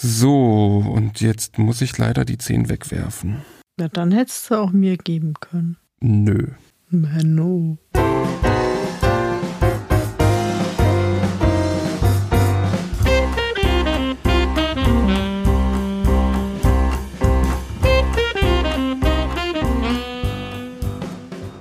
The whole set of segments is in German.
So, und jetzt muss ich leider die 10 wegwerfen. Na, dann hättest du auch mir geben können. Nö. Menno.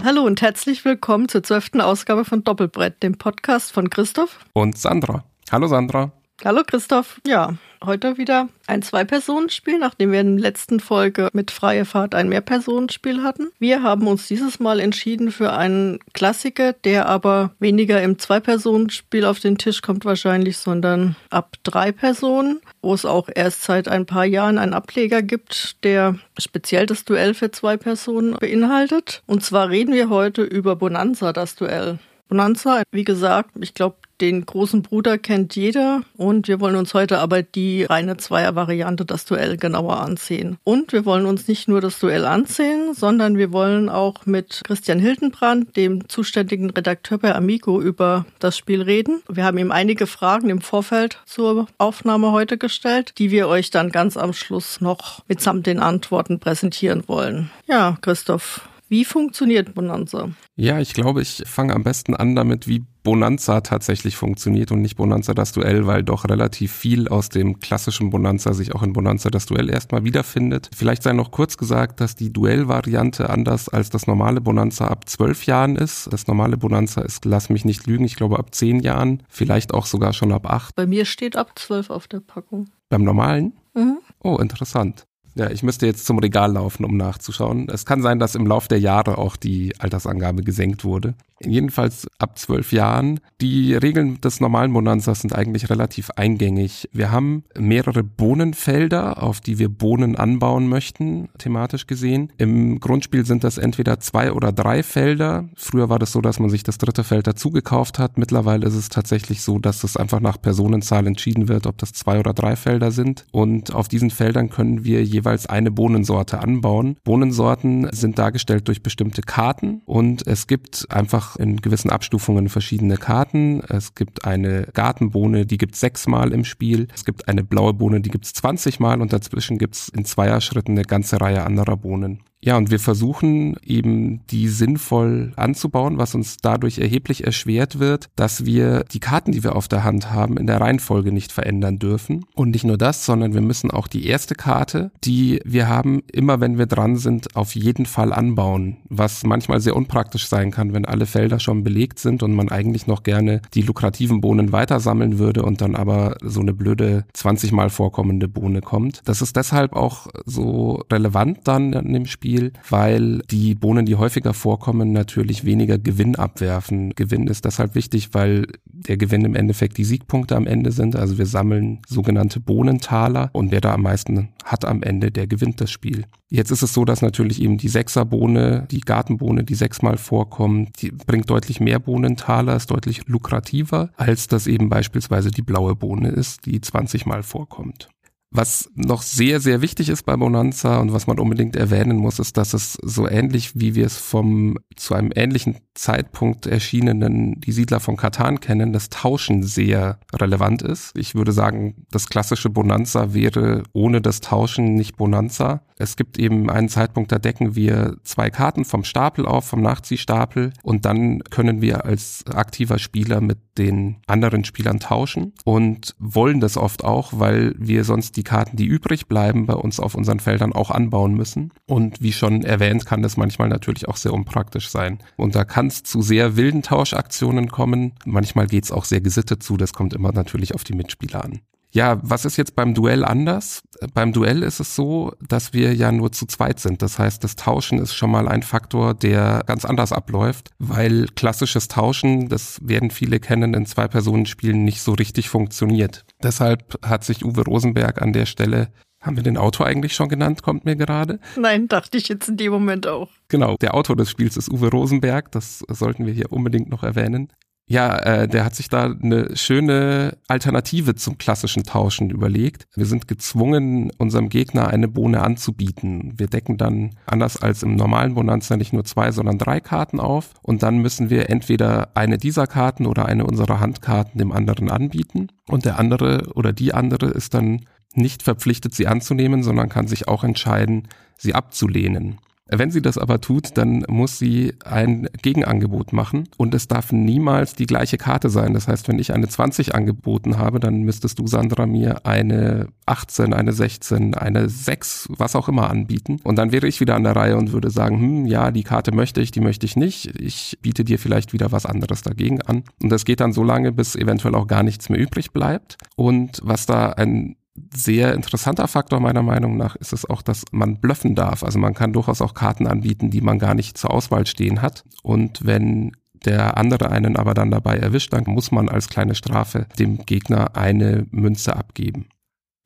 Hallo und herzlich willkommen zur zwölften Ausgabe von Doppelbrett, dem Podcast von Christoph Und Sandra. Hallo Sandra. Hallo Christoph. Ja, heute wieder ein Zwei-Personen-Spiel, nachdem wir in der letzten Folge mit Freie Fahrt ein Mehr-Personen-Spiel hatten. Wir haben uns dieses Mal entschieden für einen Klassiker, der aber weniger im Zwei-Personen-Spiel auf den Tisch kommt wahrscheinlich, sondern ab drei Personen, wo es auch erst seit ein paar Jahren einen Ableger gibt, der speziell das Duell für zwei Personen beinhaltet. Und zwar reden wir heute über Bonanza, das Duell. Bonanza, wie gesagt, ich glaube, den großen Bruder kennt jeder und wir wollen uns heute aber die reine Zweier-Variante, das Duell, genauer ansehen. Und wir wollen uns nicht nur das Duell ansehen, sondern wir wollen auch mit Christian Hildenbrand, dem zuständigen Redakteur bei Amigo, über das Spiel reden. Wir haben ihm einige Fragen im Vorfeld zur Aufnahme heute gestellt, die wir euch dann ganz am Schluss noch mitsamt den Antworten präsentieren wollen. Ja, Christoph, wie funktioniert Bonanza? Ja, ich glaube, ich fange am besten an damit, wie Bonanza tatsächlich funktioniert und nicht Bonanza das Duell, weil doch relativ viel aus dem klassischen Bonanza sich auch in Bonanza das Duell erstmal wiederfindet. Vielleicht sei noch kurz gesagt, dass die Duellvariante anders als das normale Bonanza ab zwölf Jahren ist. Das normale Bonanza ist, lass mich nicht lügen, ich glaube ab zehn Jahren, vielleicht auch sogar schon ab acht. Bei mir steht ab zwölf auf der Packung. Beim normalen? Mhm. Oh, interessant. Ja, ich müsste jetzt zum Regal laufen, um nachzuschauen. Es kann sein, dass im Lauf der Jahre auch die Altersangabe gesenkt wurde. Jedenfalls ab zwölf Jahren. Die Regeln des normalen Bonanzas sind eigentlich relativ eingängig. Wir haben mehrere Bohnenfelder, auf die wir Bohnen anbauen möchten, thematisch gesehen. Im Grundspiel sind das entweder zwei oder drei Felder. Früher war das so, dass man sich das dritte Feld dazu gekauft hat. Mittlerweile ist es tatsächlich so, dass es einfach nach Personenzahl entschieden wird, ob das zwei oder drei Felder sind. Und auf diesen Feldern können wir jeweils eine Bohnensorte anbauen. Bohnensorten sind dargestellt durch bestimmte Karten und es gibt einfach in gewissen Abstufungen verschiedene Karten. Es gibt eine Gartenbohne, die gibt sechsmal im Spiel. Es gibt eine blaue Bohne, die gibt es 20 Mal und dazwischen gibt es in Zweierschritten eine ganze Reihe anderer Bohnen. Ja, und wir versuchen eben die sinnvoll anzubauen, was uns dadurch erheblich erschwert wird, dass wir die Karten, die wir auf der Hand haben, in der Reihenfolge nicht verändern dürfen. Und nicht nur das, sondern wir müssen auch die erste Karte, die wir haben, immer wenn wir dran sind, auf jeden Fall anbauen, was manchmal sehr unpraktisch sein kann, wenn alle Felder schon belegt sind und man eigentlich noch gerne die lukrativen Bohnen weitersammeln würde und dann aber so eine blöde 20 mal vorkommende Bohne kommt. Das ist deshalb auch so relevant dann in dem Spiel, Spiel, weil die Bohnen, die häufiger vorkommen, natürlich weniger Gewinn abwerfen. Gewinn ist deshalb wichtig, weil der Gewinn im Endeffekt die Siegpunkte am Ende sind. Also wir sammeln sogenannte Bohnentaler und wer da am meisten hat am Ende, der gewinnt das Spiel. Jetzt ist es so, dass natürlich eben die Sechserbohne, die Gartenbohne, die sechsmal vorkommt, die bringt deutlich mehr Bohnentaler, ist deutlich lukrativer, als das eben beispielsweise die blaue Bohne ist, die 20 mal vorkommt. Was noch sehr, sehr wichtig ist bei Bonanza und was man unbedingt erwähnen muss, ist, dass es so ähnlich wie wir es vom zu einem ähnlichen Zeitpunkt erschienenen Die Siedler von Katan kennen, das Tauschen sehr relevant ist. Ich würde sagen, das klassische Bonanza wäre ohne das Tauschen nicht Bonanza. Es gibt eben einen Zeitpunkt, da decken wir zwei Karten vom Stapel auf, vom Nachziehstapel und dann können wir als aktiver Spieler mit den anderen Spielern tauschen und wollen das oft auch, weil wir sonst die Karten, die übrig bleiben, bei uns auf unseren Feldern auch anbauen müssen. Und wie schon erwähnt, kann das manchmal natürlich auch sehr unpraktisch sein. Und da kann es zu sehr wilden Tauschaktionen kommen. Manchmal geht es auch sehr gesittet zu. Das kommt immer natürlich auf die Mitspieler an. Ja, was ist jetzt beim Duell anders? Beim Duell ist es so, dass wir ja nur zu zweit sind. Das heißt, das Tauschen ist schon mal ein Faktor, der ganz anders abläuft, weil klassisches Tauschen, das werden viele kennen, in Zwei-Personen-Spielen nicht so richtig funktioniert. Deshalb hat sich Uwe Rosenberg an der Stelle haben wir den Autor eigentlich schon genannt, kommt mir gerade? Nein, dachte ich jetzt in dem Moment auch. Genau, der Autor des Spiels ist Uwe Rosenberg, das sollten wir hier unbedingt noch erwähnen. Ja, äh, der hat sich da eine schöne Alternative zum klassischen Tauschen überlegt. Wir sind gezwungen, unserem Gegner eine Bohne anzubieten. Wir decken dann anders als im normalen Bonanza nicht nur zwei, sondern drei Karten auf und dann müssen wir entweder eine dieser Karten oder eine unserer Handkarten dem anderen anbieten und der andere oder die andere ist dann nicht verpflichtet, sie anzunehmen, sondern kann sich auch entscheiden, sie abzulehnen. Wenn sie das aber tut, dann muss sie ein Gegenangebot machen und es darf niemals die gleiche Karte sein. Das heißt, wenn ich eine 20 angeboten habe, dann müsstest du, Sandra, mir eine 18, eine 16, eine 6, was auch immer anbieten. Und dann wäre ich wieder an der Reihe und würde sagen, hm, ja, die Karte möchte ich, die möchte ich nicht. Ich biete dir vielleicht wieder was anderes dagegen an. Und das geht dann so lange, bis eventuell auch gar nichts mehr übrig bleibt. Und was da ein sehr interessanter Faktor meiner Meinung nach ist es auch, dass man bluffen darf. Also man kann durchaus auch Karten anbieten, die man gar nicht zur Auswahl stehen hat. Und wenn der andere einen aber dann dabei erwischt, dann muss man als kleine Strafe dem Gegner eine Münze abgeben.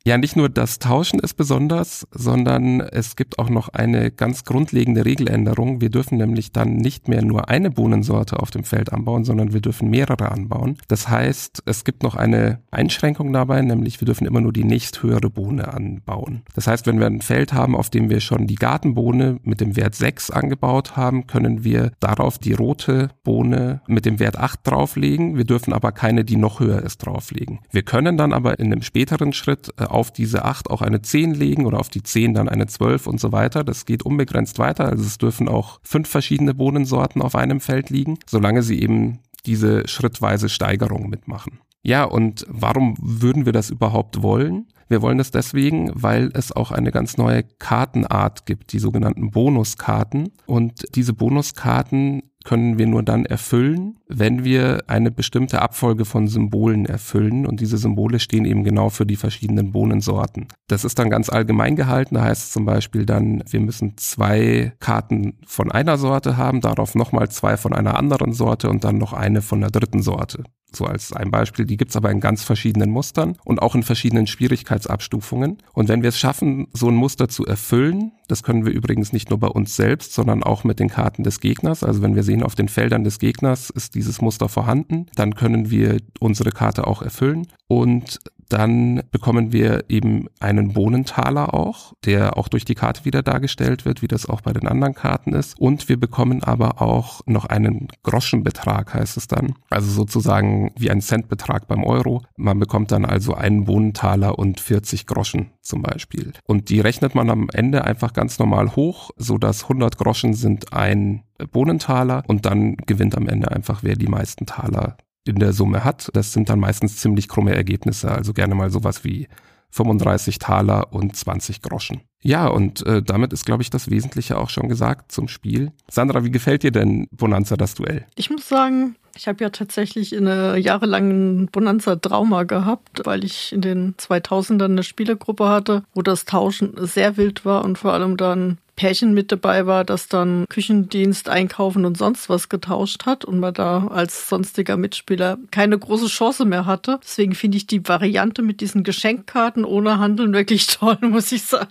Ja, nicht nur das Tauschen ist besonders, sondern es gibt auch noch eine ganz grundlegende Regeländerung. Wir dürfen nämlich dann nicht mehr nur eine Bohnensorte auf dem Feld anbauen, sondern wir dürfen mehrere anbauen. Das heißt, es gibt noch eine Einschränkung dabei, nämlich wir dürfen immer nur die nächsthöhere Bohne anbauen. Das heißt, wenn wir ein Feld haben, auf dem wir schon die Gartenbohne mit dem Wert 6 angebaut haben, können wir darauf die rote Bohne mit dem Wert 8 drauflegen. Wir dürfen aber keine, die noch höher ist, drauflegen. Wir können dann aber in einem späteren Schritt äh, auf diese 8 auch eine 10 legen oder auf die 10 dann eine 12 und so weiter. Das geht unbegrenzt weiter. Also es dürfen auch fünf verschiedene Bohnensorten auf einem Feld liegen, solange sie eben diese schrittweise Steigerung mitmachen. Ja, und warum würden wir das überhaupt wollen? Wir wollen das deswegen, weil es auch eine ganz neue Kartenart gibt, die sogenannten Bonuskarten. Und diese Bonuskarten können wir nur dann erfüllen, wenn wir eine bestimmte Abfolge von Symbolen erfüllen und diese Symbole stehen eben genau für die verschiedenen Bohnensorten. Das ist dann ganz allgemein gehalten, da heißt es zum Beispiel dann, wir müssen zwei Karten von einer Sorte haben, darauf nochmal zwei von einer anderen Sorte und dann noch eine von der dritten Sorte. So als ein Beispiel, die gibt's aber in ganz verschiedenen Mustern und auch in verschiedenen Schwierigkeitsabstufungen. Und wenn wir es schaffen, so ein Muster zu erfüllen, das können wir übrigens nicht nur bei uns selbst, sondern auch mit den Karten des Gegners. Also wenn wir sehen, auf den Feldern des Gegners ist dieses Muster vorhanden, dann können wir unsere Karte auch erfüllen. Und dann bekommen wir eben einen Bohnentaler auch, der auch durch die Karte wieder dargestellt wird, wie das auch bei den anderen Karten ist. Und wir bekommen aber auch noch einen Groschenbetrag, heißt es dann. Also sozusagen wie ein Centbetrag beim Euro. Man bekommt dann also einen Bohnentaler und 40 Groschen zum Beispiel. Und die rechnet man am Ende einfach ganz normal hoch, so dass 100 Groschen sind ein Bohnentaler und dann gewinnt am Ende einfach, wer die meisten Taler in der Summe hat. Das sind dann meistens ziemlich krumme Ergebnisse, also gerne mal sowas wie 35 Taler und 20 Groschen. Ja, und äh, damit ist, glaube ich, das Wesentliche auch schon gesagt zum Spiel. Sandra, wie gefällt dir denn Bonanza das Duell? Ich muss sagen, ich habe ja tatsächlich eine jahrelangen Bonanza-Trauma gehabt, weil ich in den 2000ern eine Spielergruppe hatte, wo das Tauschen sehr wild war und vor allem dann Pärchen mit dabei war, das dann Küchendienst, Einkaufen und sonst was getauscht hat und man da als sonstiger Mitspieler keine große Chance mehr hatte. Deswegen finde ich die Variante mit diesen Geschenkkarten ohne Handeln wirklich toll, muss ich sagen.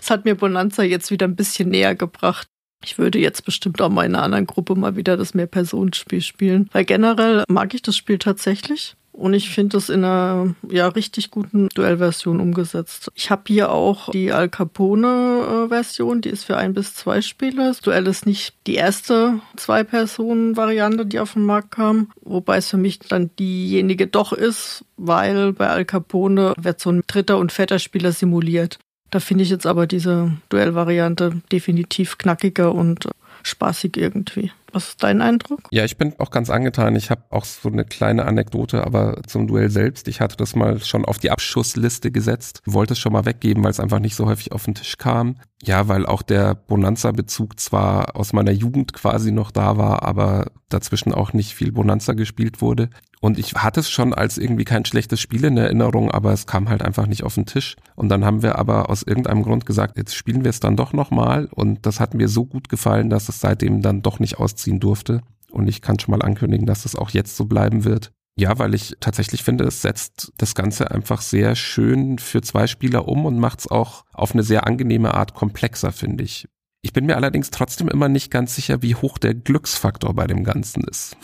Es hat mir Bonanza jetzt wieder ein bisschen näher gebracht. Ich würde jetzt bestimmt auch mal in einer anderen Gruppe mal wieder das Mehr-Personen-Spiel spielen. Weil generell mag ich das Spiel tatsächlich. Und ich finde es in einer ja richtig guten Duellversion umgesetzt. Ich habe hier auch die Al Capone-Version, die ist für ein bis zwei Spieler. Das Duell ist nicht die erste Zwei-Personen-Variante, die auf den Markt kam, wobei es für mich dann diejenige doch ist, weil bei Al Capone wird so ein dritter und vierter Spieler simuliert. Da finde ich jetzt aber diese Duellvariante definitiv knackiger und spaßig irgendwie. Was ist dein Eindruck? Ja, ich bin auch ganz angetan. Ich habe auch so eine kleine Anekdote, aber zum Duell selbst. Ich hatte das mal schon auf die Abschussliste gesetzt, wollte es schon mal weggeben, weil es einfach nicht so häufig auf den Tisch kam. Ja, weil auch der Bonanza-Bezug zwar aus meiner Jugend quasi noch da war, aber dazwischen auch nicht viel Bonanza gespielt wurde. Und ich hatte es schon als irgendwie kein schlechtes Spiel in Erinnerung, aber es kam halt einfach nicht auf den Tisch. Und dann haben wir aber aus irgendeinem Grund gesagt, jetzt spielen wir es dann doch nochmal. Und das hat mir so gut gefallen, dass es seitdem dann doch nicht ausziehen durfte. Und ich kann schon mal ankündigen, dass es auch jetzt so bleiben wird. Ja, weil ich tatsächlich finde, es setzt das Ganze einfach sehr schön für zwei Spieler um und macht es auch auf eine sehr angenehme Art komplexer, finde ich. Ich bin mir allerdings trotzdem immer nicht ganz sicher, wie hoch der Glücksfaktor bei dem Ganzen ist.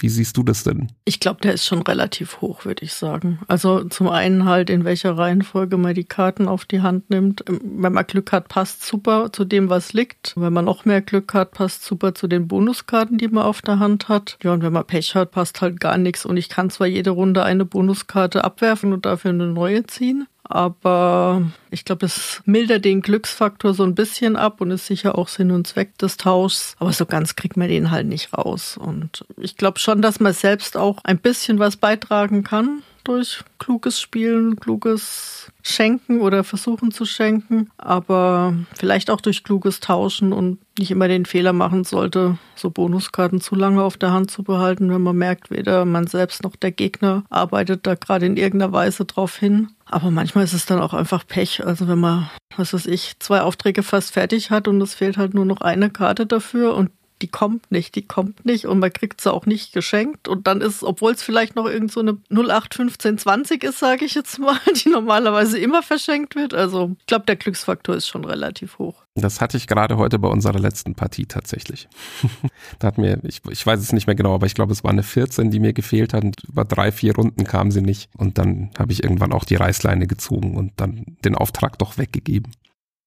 Wie siehst du das denn? Ich glaube, der ist schon relativ hoch, würde ich sagen. Also zum einen halt, in welcher Reihenfolge man die Karten auf die Hand nimmt. Wenn man Glück hat, passt super zu dem, was liegt. Wenn man noch mehr Glück hat, passt super zu den Bonuskarten, die man auf der Hand hat. Ja, und wenn man Pech hat, passt halt gar nichts. Und ich kann zwar jede Runde eine Bonuskarte abwerfen und dafür eine neue ziehen. Aber ich glaube, es mildert den Glücksfaktor so ein bisschen ab und ist sicher auch Sinn und Zweck des Tauschs. Aber so ganz kriegt man den halt nicht raus. Und ich glaube schon, dass man selbst auch ein bisschen was beitragen kann durch kluges Spielen, kluges Schenken oder versuchen zu schenken, aber vielleicht auch durch kluges Tauschen und nicht immer den Fehler machen sollte, so Bonuskarten zu lange auf der Hand zu behalten, wenn man merkt, weder man selbst noch der Gegner arbeitet da gerade in irgendeiner Weise drauf hin. Aber manchmal ist es dann auch einfach Pech. Also wenn man, was weiß ich, zwei Aufträge fast fertig hat und es fehlt halt nur noch eine Karte dafür und die kommt nicht, die kommt nicht und man kriegt sie auch nicht geschenkt. Und dann ist, obwohl es vielleicht noch irgend so eine 081520 ist, sage ich jetzt mal, die normalerweise immer verschenkt wird. Also ich glaube, der Glücksfaktor ist schon relativ hoch. Das hatte ich gerade heute bei unserer letzten Partie tatsächlich. da hat mir, ich, ich weiß es nicht mehr genau, aber ich glaube, es war eine 14, die mir gefehlt hat. Und über drei, vier Runden kam sie nicht. Und dann habe ich irgendwann auch die Reißleine gezogen und dann den Auftrag doch weggegeben.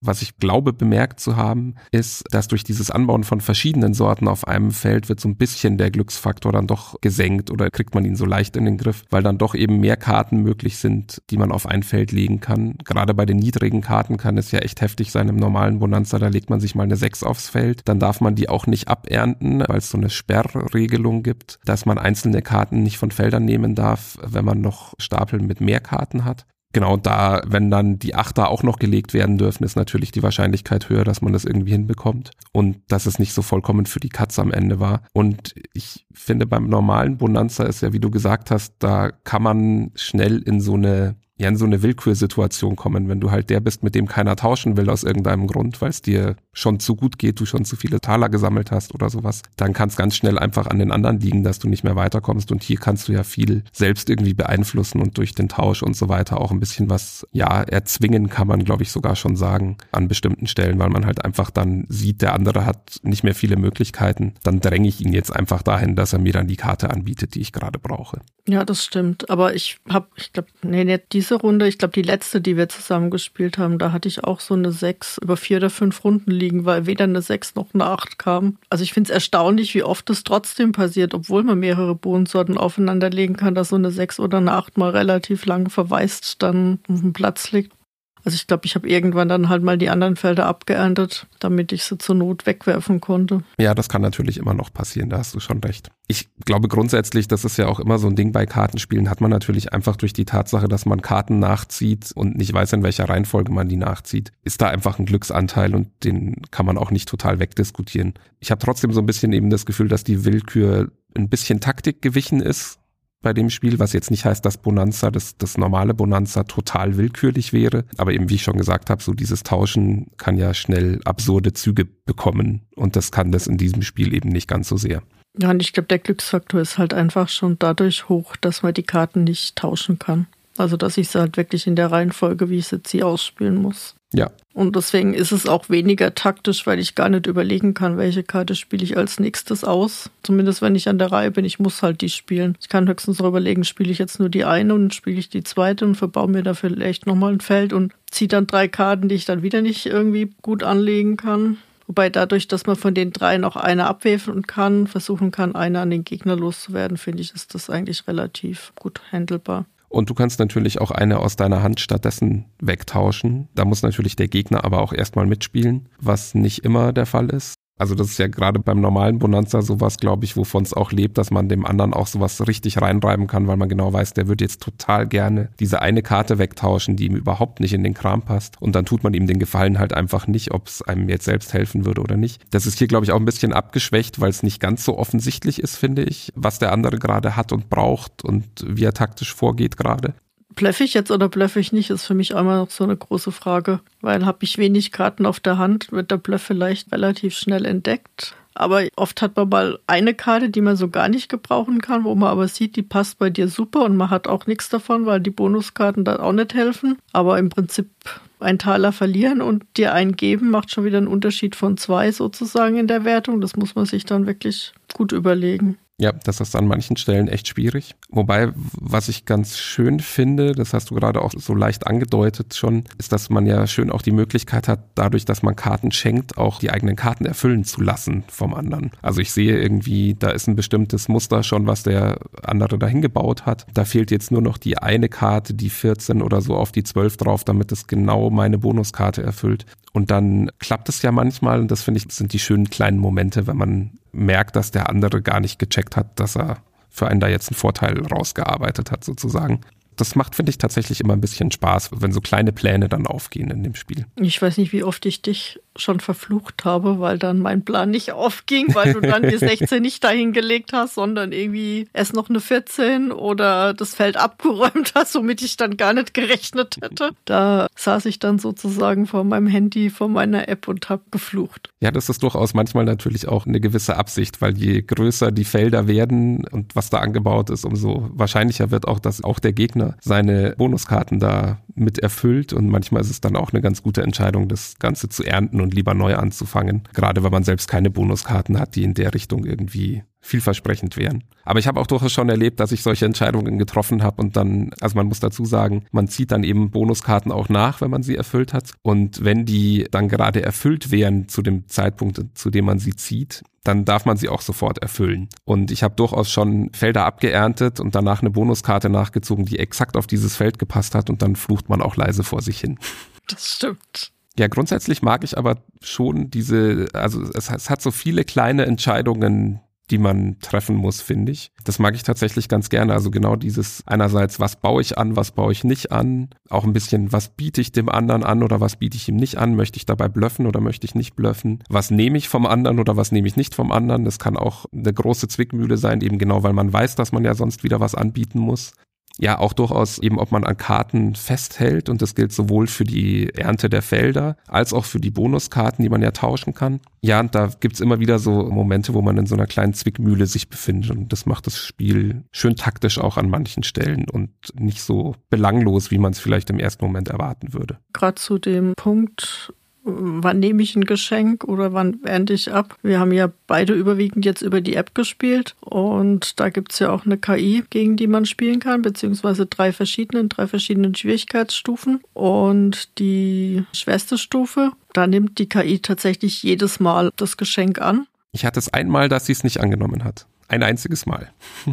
Was ich glaube bemerkt zu haben, ist, dass durch dieses Anbauen von verschiedenen Sorten auf einem Feld wird so ein bisschen der Glücksfaktor dann doch gesenkt oder kriegt man ihn so leicht in den Griff, weil dann doch eben mehr Karten möglich sind, die man auf ein Feld legen kann. Gerade bei den niedrigen Karten kann es ja echt heftig sein. Im normalen Bonanza, da legt man sich mal eine 6 aufs Feld. Dann darf man die auch nicht abernten, weil es so eine Sperrregelung gibt, dass man einzelne Karten nicht von Feldern nehmen darf, wenn man noch Stapel mit mehr Karten hat. Genau, da, wenn dann die Achter auch noch gelegt werden dürfen, ist natürlich die Wahrscheinlichkeit höher, dass man das irgendwie hinbekommt und dass es nicht so vollkommen für die Katze am Ende war. Und ich finde, beim normalen Bonanza ist ja, wie du gesagt hast, da kann man schnell in so eine ja in so eine Willkürsituation kommen, wenn du halt der bist, mit dem keiner tauschen will aus irgendeinem Grund, weil es dir schon zu gut geht, du schon zu viele Taler gesammelt hast oder sowas, dann kann es ganz schnell einfach an den anderen liegen, dass du nicht mehr weiterkommst. Und hier kannst du ja viel selbst irgendwie beeinflussen und durch den Tausch und so weiter auch ein bisschen was, ja, erzwingen kann man, glaube ich, sogar schon sagen an bestimmten Stellen, weil man halt einfach dann sieht, der andere hat nicht mehr viele Möglichkeiten, dann dränge ich ihn jetzt einfach dahin, dass er mir dann die Karte anbietet, die ich gerade brauche. Ja, das stimmt, aber ich habe, ich glaube, nee, nicht diese diese Runde, ich glaube, die letzte, die wir zusammen gespielt haben, da hatte ich auch so eine 6 über vier oder fünf Runden liegen, weil weder eine 6 noch eine 8 kam. Also ich finde es erstaunlich, wie oft es trotzdem passiert, obwohl man mehrere Bohnensorten aufeinander legen kann, dass so eine 6 oder eine 8 mal relativ lang verwaist dann auf dem Platz liegt. Also ich glaube, ich habe irgendwann dann halt mal die anderen Felder abgeerntet, damit ich sie zur Not wegwerfen konnte. Ja, das kann natürlich immer noch passieren, da hast du schon recht. Ich glaube grundsätzlich, das ist ja auch immer so ein Ding bei Kartenspielen, hat man natürlich einfach durch die Tatsache, dass man Karten nachzieht und nicht weiß, in welcher Reihenfolge man die nachzieht, ist da einfach ein Glücksanteil und den kann man auch nicht total wegdiskutieren. Ich habe trotzdem so ein bisschen eben das Gefühl, dass die Willkür ein bisschen Taktik gewichen ist bei dem Spiel, was jetzt nicht heißt, dass Bonanza, das, das normale Bonanza total willkürlich wäre. Aber eben, wie ich schon gesagt habe, so dieses Tauschen kann ja schnell absurde Züge bekommen. Und das kann das in diesem Spiel eben nicht ganz so sehr. Ja, und ich glaube, der Glücksfaktor ist halt einfach schon dadurch hoch, dass man die Karten nicht tauschen kann. Also, dass ich sie halt wirklich in der Reihenfolge, wie ich sie ziehe, ausspielen muss. Ja. Und deswegen ist es auch weniger taktisch, weil ich gar nicht überlegen kann, welche Karte spiele ich als nächstes aus. Zumindest wenn ich an der Reihe bin, ich muss halt die spielen. Ich kann höchstens noch überlegen, spiele ich jetzt nur die eine und spiele ich die zweite und verbaue mir dafür vielleicht nochmal ein Feld und ziehe dann drei Karten, die ich dann wieder nicht irgendwie gut anlegen kann. Wobei dadurch, dass man von den drei noch eine abwerfen kann, versuchen kann, eine an den Gegner loszuwerden, finde ich, ist das eigentlich relativ gut handelbar. Und du kannst natürlich auch eine aus deiner Hand stattdessen wegtauschen. Da muss natürlich der Gegner aber auch erstmal mitspielen, was nicht immer der Fall ist. Also das ist ja gerade beim normalen Bonanza sowas, glaube ich, wovon es auch lebt, dass man dem anderen auch sowas richtig reinreiben kann, weil man genau weiß, der wird jetzt total gerne diese eine Karte wegtauschen, die ihm überhaupt nicht in den Kram passt. Und dann tut man ihm den Gefallen halt einfach nicht, ob es einem jetzt selbst helfen würde oder nicht. Das ist hier, glaube ich, auch ein bisschen abgeschwächt, weil es nicht ganz so offensichtlich ist, finde ich, was der andere gerade hat und braucht und wie er taktisch vorgeht gerade. Blöffe ich jetzt oder blöffe ich nicht, ist für mich einmal noch so eine große Frage. Weil habe ich wenig Karten auf der Hand, wird der Bluff vielleicht relativ schnell entdeckt. Aber oft hat man mal eine Karte, die man so gar nicht gebrauchen kann, wo man aber sieht, die passt bei dir super und man hat auch nichts davon, weil die Bonuskarten dann auch nicht helfen. Aber im Prinzip ein Taler verlieren und dir einen geben, macht schon wieder einen Unterschied von zwei sozusagen in der Wertung. Das muss man sich dann wirklich gut überlegen. Ja, das ist an manchen Stellen echt schwierig. Wobei, was ich ganz schön finde, das hast du gerade auch so leicht angedeutet schon, ist, dass man ja schön auch die Möglichkeit hat, dadurch, dass man Karten schenkt, auch die eigenen Karten erfüllen zu lassen vom anderen. Also ich sehe irgendwie, da ist ein bestimmtes Muster schon, was der andere dahin gebaut hat. Da fehlt jetzt nur noch die eine Karte, die 14 oder so auf die 12 drauf, damit es genau meine Bonuskarte erfüllt. Und dann klappt es ja manchmal, und das finde ich, sind die schönen kleinen Momente, wenn man merkt, dass der andere gar nicht gecheckt hat, dass er für einen da jetzt einen Vorteil rausgearbeitet hat, sozusagen. Das macht, finde ich, tatsächlich immer ein bisschen Spaß, wenn so kleine Pläne dann aufgehen in dem Spiel. Ich weiß nicht, wie oft ich dich schon verflucht habe, weil dann mein Plan nicht aufging, weil du dann die 16 nicht dahin gelegt hast, sondern irgendwie erst noch eine 14 oder das Feld abgeräumt hast, womit ich dann gar nicht gerechnet hätte. Da saß ich dann sozusagen vor meinem Handy, vor meiner App und habe geflucht. Ja, das ist durchaus manchmal natürlich auch eine gewisse Absicht, weil je größer die Felder werden und was da angebaut ist, umso wahrscheinlicher wird auch, dass auch der Gegner seine Bonuskarten da mit erfüllt und manchmal ist es dann auch eine ganz gute Entscheidung, das Ganze zu ernten und lieber neu anzufangen. Gerade wenn man selbst keine Bonuskarten hat, die in der Richtung irgendwie vielversprechend wären. Aber ich habe auch durchaus schon erlebt, dass ich solche Entscheidungen getroffen habe und dann, also man muss dazu sagen, man zieht dann eben Bonuskarten auch nach, wenn man sie erfüllt hat. Und wenn die dann gerade erfüllt wären zu dem Zeitpunkt, zu dem man sie zieht, dann darf man sie auch sofort erfüllen. Und ich habe durchaus schon Felder abgeerntet und danach eine Bonuskarte nachgezogen, die exakt auf dieses Feld gepasst hat und dann flucht man auch leise vor sich hin. Das stimmt. Ja, grundsätzlich mag ich aber schon diese, also es, es hat so viele kleine Entscheidungen, die man treffen muss, finde ich. Das mag ich tatsächlich ganz gerne. Also genau dieses einerseits, was baue ich an, was baue ich nicht an, auch ein bisschen, was biete ich dem anderen an oder was biete ich ihm nicht an, möchte ich dabei blöffen oder möchte ich nicht blöffen, was nehme ich vom anderen oder was nehme ich nicht vom anderen. Das kann auch eine große Zwickmühle sein, eben genau, weil man weiß, dass man ja sonst wieder was anbieten muss ja auch durchaus eben, ob man an Karten festhält und das gilt sowohl für die Ernte der Felder als auch für die Bonuskarten, die man ja tauschen kann. Ja, und da gibt's immer wieder so Momente, wo man in so einer kleinen Zwickmühle sich befindet und das macht das Spiel schön taktisch auch an manchen Stellen und nicht so belanglos, wie man es vielleicht im ersten Moment erwarten würde. Gerade zu dem Punkt, wann nehme ich ein Geschenk oder wann ernte ich ab. Wir haben ja beide überwiegend jetzt über die App gespielt und da gibt's ja auch eine KI, gegen die man spielen kann, beziehungsweise drei verschiedenen, drei verschiedenen Schwierigkeitsstufen. Und die schwerste Stufe, da nimmt die KI tatsächlich jedes Mal das Geschenk an. Ich hatte es einmal, dass sie es nicht angenommen hat. Ein einziges Mal.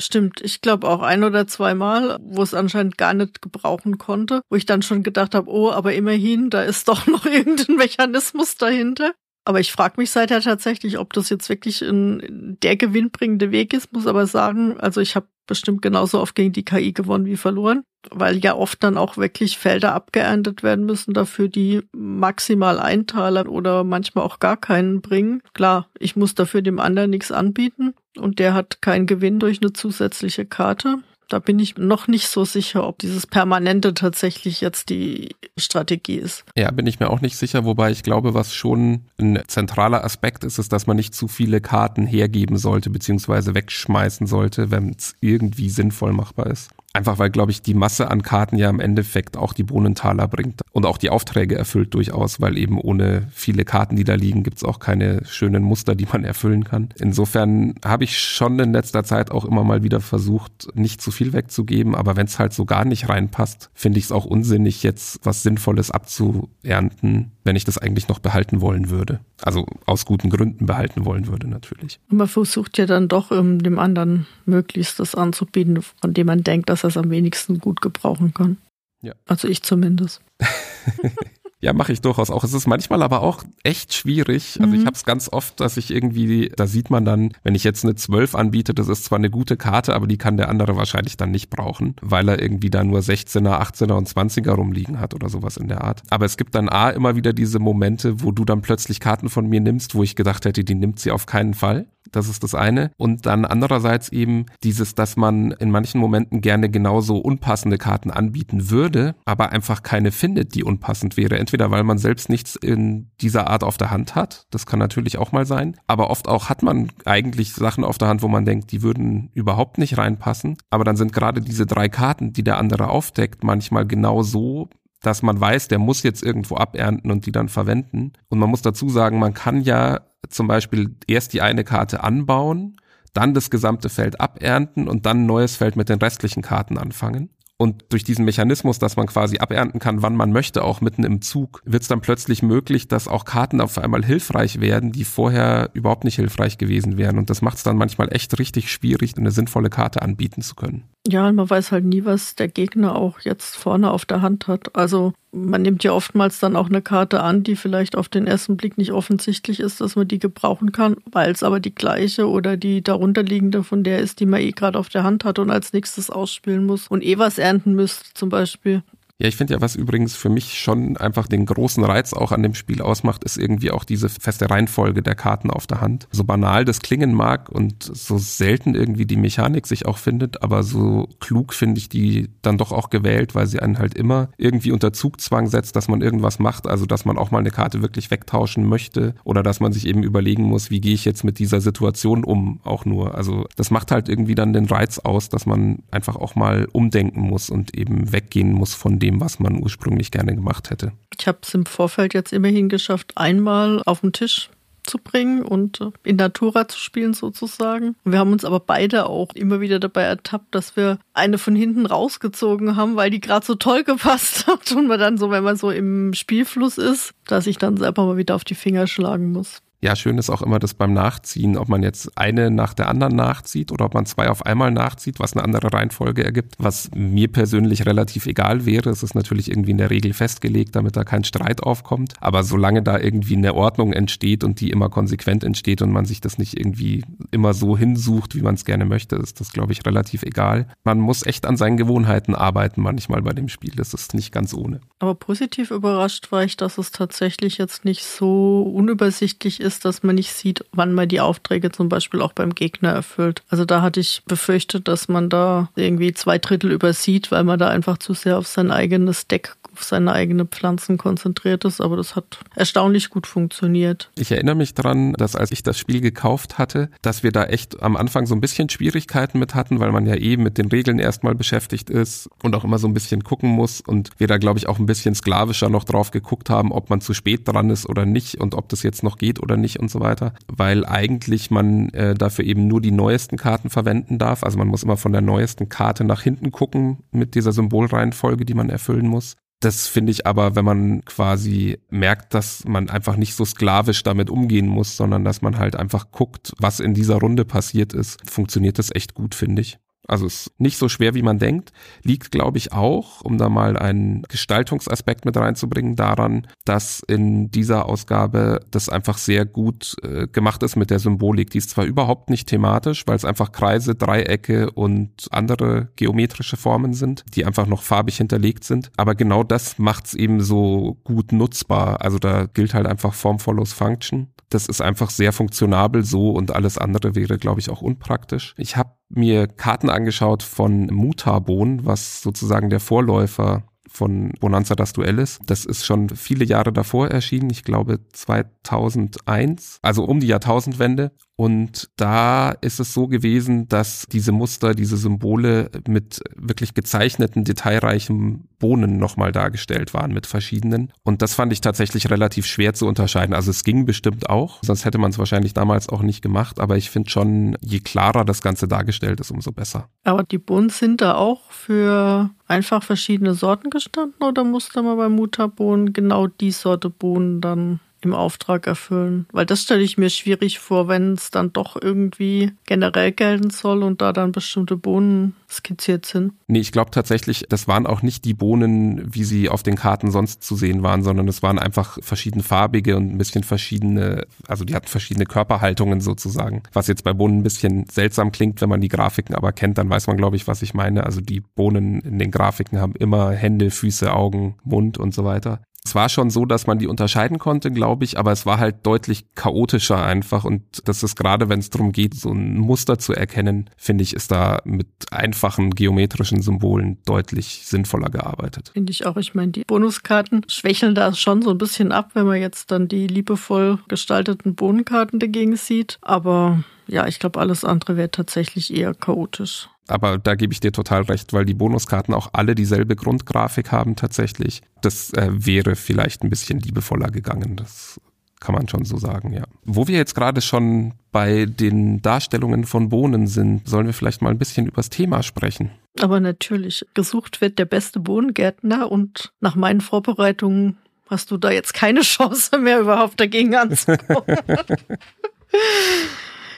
Stimmt, ich glaube auch ein oder zweimal, wo es anscheinend gar nicht gebrauchen konnte, wo ich dann schon gedacht habe, oh, aber immerhin, da ist doch noch irgendein Mechanismus dahinter. Aber ich frage mich seither tatsächlich, ob das jetzt wirklich ein, der gewinnbringende Weg ist, muss aber sagen, also ich habe bestimmt genauso oft gegen die KI gewonnen wie verloren, weil ja oft dann auch wirklich Felder abgeerntet werden müssen dafür, die maximal eintalern oder manchmal auch gar keinen bringen. Klar, ich muss dafür dem anderen nichts anbieten und der hat keinen Gewinn durch eine zusätzliche Karte. Da bin ich noch nicht so sicher, ob dieses Permanente tatsächlich jetzt die Strategie ist. Ja, bin ich mir auch nicht sicher, wobei ich glaube, was schon ein zentraler Aspekt ist, ist, dass man nicht zu viele Karten hergeben sollte, beziehungsweise wegschmeißen sollte, wenn es irgendwie sinnvoll machbar ist. Einfach weil, glaube ich, die Masse an Karten ja im Endeffekt auch die Bohnentaler bringt und auch die Aufträge erfüllt durchaus, weil eben ohne viele Karten, die da liegen, gibt's auch keine schönen Muster, die man erfüllen kann. Insofern habe ich schon in letzter Zeit auch immer mal wieder versucht, nicht zu viel wegzugeben, aber wenn es halt so gar nicht reinpasst, finde ich es auch unsinnig, jetzt was Sinnvolles abzuernten, wenn ich das eigentlich noch behalten wollen würde. Also aus guten Gründen behalten wollen würde natürlich. Man versucht ja dann doch um, dem anderen möglichst das anzubieten, von dem man denkt, dass dass er es am wenigsten gut gebrauchen kann. Ja. Also ich zumindest. Ja, mache ich durchaus auch. Es ist manchmal aber auch echt schwierig. Also mhm. ich habe es ganz oft, dass ich irgendwie, da sieht man dann, wenn ich jetzt eine 12 anbiete, das ist zwar eine gute Karte, aber die kann der andere wahrscheinlich dann nicht brauchen, weil er irgendwie da nur 16er, 18er und 20er rumliegen hat oder sowas in der Art. Aber es gibt dann A immer wieder diese Momente, wo du dann plötzlich Karten von mir nimmst, wo ich gedacht hätte, die nimmt sie auf keinen Fall. Das ist das eine. Und dann andererseits eben dieses, dass man in manchen Momenten gerne genauso unpassende Karten anbieten würde, aber einfach keine findet, die unpassend wäre. Entweder weil man selbst nichts in dieser Art auf der Hand hat. Das kann natürlich auch mal sein. Aber oft auch hat man eigentlich Sachen auf der Hand, wo man denkt, die würden überhaupt nicht reinpassen. Aber dann sind gerade diese drei Karten, die der andere aufdeckt, manchmal genau so dass man weiß, der muss jetzt irgendwo abernten und die dann verwenden. Und man muss dazu sagen, man kann ja zum Beispiel erst die eine Karte anbauen, dann das gesamte Feld abernten und dann ein neues Feld mit den restlichen Karten anfangen. Und durch diesen Mechanismus, dass man quasi abernten kann, wann man möchte, auch mitten im Zug, wird es dann plötzlich möglich, dass auch Karten auf einmal hilfreich werden, die vorher überhaupt nicht hilfreich gewesen wären. Und das macht es dann manchmal echt richtig schwierig, eine sinnvolle Karte anbieten zu können. Ja, und man weiß halt nie, was der Gegner auch jetzt vorne auf der Hand hat. Also man nimmt ja oftmals dann auch eine Karte an, die vielleicht auf den ersten Blick nicht offensichtlich ist, dass man die gebrauchen kann, weil es aber die gleiche oder die darunterliegende von der ist, die man eh gerade auf der Hand hat und als nächstes ausspielen muss und eh was ernten müsste zum Beispiel. Ja, ich finde ja, was übrigens für mich schon einfach den großen Reiz auch an dem Spiel ausmacht, ist irgendwie auch diese feste Reihenfolge der Karten auf der Hand. So banal das klingen mag und so selten irgendwie die Mechanik sich auch findet, aber so klug finde ich die dann doch auch gewählt, weil sie einen halt immer irgendwie unter Zugzwang setzt, dass man irgendwas macht, also dass man auch mal eine Karte wirklich wegtauschen möchte oder dass man sich eben überlegen muss, wie gehe ich jetzt mit dieser Situation um, auch nur. Also das macht halt irgendwie dann den Reiz aus, dass man einfach auch mal umdenken muss und eben weggehen muss von dem, dem, was man ursprünglich gerne gemacht hätte. Ich habe es im Vorfeld jetzt immerhin geschafft, einmal auf den Tisch zu bringen und äh, in Natura zu spielen sozusagen. Wir haben uns aber beide auch immer wieder dabei ertappt, dass wir eine von hinten rausgezogen haben, weil die gerade so toll gepasst hat und man dann so, wenn man so im Spielfluss ist, dass ich dann selber mal wieder auf die Finger schlagen muss. Ja, schön ist auch immer das beim Nachziehen, ob man jetzt eine nach der anderen nachzieht oder ob man zwei auf einmal nachzieht, was eine andere Reihenfolge ergibt. Was mir persönlich relativ egal wäre, es ist natürlich irgendwie in der Regel festgelegt, damit da kein Streit aufkommt. Aber solange da irgendwie eine Ordnung entsteht und die immer konsequent entsteht und man sich das nicht irgendwie immer so hinsucht, wie man es gerne möchte, ist das, glaube ich, relativ egal. Man muss echt an seinen Gewohnheiten arbeiten manchmal bei dem Spiel. Das ist nicht ganz ohne. Aber positiv überrascht war ich, dass es tatsächlich jetzt nicht so unübersichtlich ist ist, dass man nicht sieht, wann man die Aufträge zum Beispiel auch beim Gegner erfüllt. Also da hatte ich befürchtet, dass man da irgendwie zwei Drittel übersieht, weil man da einfach zu sehr auf sein eigenes Deck seine eigenen Pflanzen konzentriert ist, aber das hat erstaunlich gut funktioniert. Ich erinnere mich daran, dass als ich das Spiel gekauft hatte, dass wir da echt am Anfang so ein bisschen Schwierigkeiten mit hatten, weil man ja eben mit den Regeln erstmal beschäftigt ist und auch immer so ein bisschen gucken muss und wir da glaube ich auch ein bisschen sklavischer noch drauf geguckt haben, ob man zu spät dran ist oder nicht und ob das jetzt noch geht oder nicht und so weiter, weil eigentlich man äh, dafür eben nur die neuesten Karten verwenden darf. Also man muss immer von der neuesten Karte nach hinten gucken mit dieser Symbolreihenfolge, die man erfüllen muss. Das finde ich aber, wenn man quasi merkt, dass man einfach nicht so sklavisch damit umgehen muss, sondern dass man halt einfach guckt, was in dieser Runde passiert ist, funktioniert das echt gut, finde ich. Also ist nicht so schwer, wie man denkt. Liegt, glaube ich, auch, um da mal einen Gestaltungsaspekt mit reinzubringen, daran, dass in dieser Ausgabe das einfach sehr gut äh, gemacht ist mit der Symbolik. Die ist zwar überhaupt nicht thematisch, weil es einfach Kreise, Dreiecke und andere geometrische Formen sind, die einfach noch farbig hinterlegt sind. Aber genau das macht es eben so gut nutzbar. Also da gilt halt einfach Form follows Function. Das ist einfach sehr funktionabel so und alles andere wäre, glaube ich, auch unpraktisch. Ich habe mir Karten angeschaut von Mutabon, was sozusagen der Vorläufer von Bonanza das Duell ist. Das ist schon viele Jahre davor erschienen, ich glaube 2001, also um die Jahrtausendwende. Und da ist es so gewesen, dass diese Muster, diese Symbole mit wirklich gezeichneten, detailreichen Bohnen nochmal dargestellt waren mit verschiedenen. Und das fand ich tatsächlich relativ schwer zu unterscheiden. Also es ging bestimmt auch, sonst hätte man es wahrscheinlich damals auch nicht gemacht. Aber ich finde schon, je klarer das Ganze dargestellt ist, umso besser. Aber die Bohnen sind da auch für einfach verschiedene Sorten gestanden oder musste man bei Mutterbohnen genau die Sorte Bohnen dann im Auftrag erfüllen? Weil das stelle ich mir schwierig vor, wenn es dann doch irgendwie generell gelten soll und da dann bestimmte Bohnen skizziert sind. Nee, ich glaube tatsächlich, das waren auch nicht die Bohnen, wie sie auf den Karten sonst zu sehen waren, sondern es waren einfach verschiedenfarbige und ein bisschen verschiedene, also die hatten verschiedene Körperhaltungen sozusagen. Was jetzt bei Bohnen ein bisschen seltsam klingt, wenn man die Grafiken aber kennt, dann weiß man, glaube ich, was ich meine. Also die Bohnen in den Grafiken haben immer Hände, Füße, Augen, Mund und so weiter. Es war schon so, dass man die unterscheiden konnte, glaube ich, aber es war halt deutlich chaotischer einfach und das ist gerade, wenn es darum geht, so ein Muster zu erkennen, finde ich, ist da mit einfachen geometrischen Symbolen deutlich sinnvoller gearbeitet. Finde ich auch. Ich meine, die Bonuskarten schwächeln da schon so ein bisschen ab, wenn man jetzt dann die liebevoll gestalteten Bohnenkarten dagegen sieht, aber ja, ich glaube, alles andere wäre tatsächlich eher chaotisch. Aber da gebe ich dir total recht, weil die Bonuskarten auch alle dieselbe Grundgrafik haben tatsächlich. Das äh, wäre vielleicht ein bisschen liebevoller gegangen. Das kann man schon so sagen, ja. Wo wir jetzt gerade schon bei den Darstellungen von Bohnen sind, sollen wir vielleicht mal ein bisschen übers Thema sprechen. Aber natürlich, gesucht wird der beste Bohnengärtner und nach meinen Vorbereitungen hast du da jetzt keine Chance mehr überhaupt dagegen anzukommen.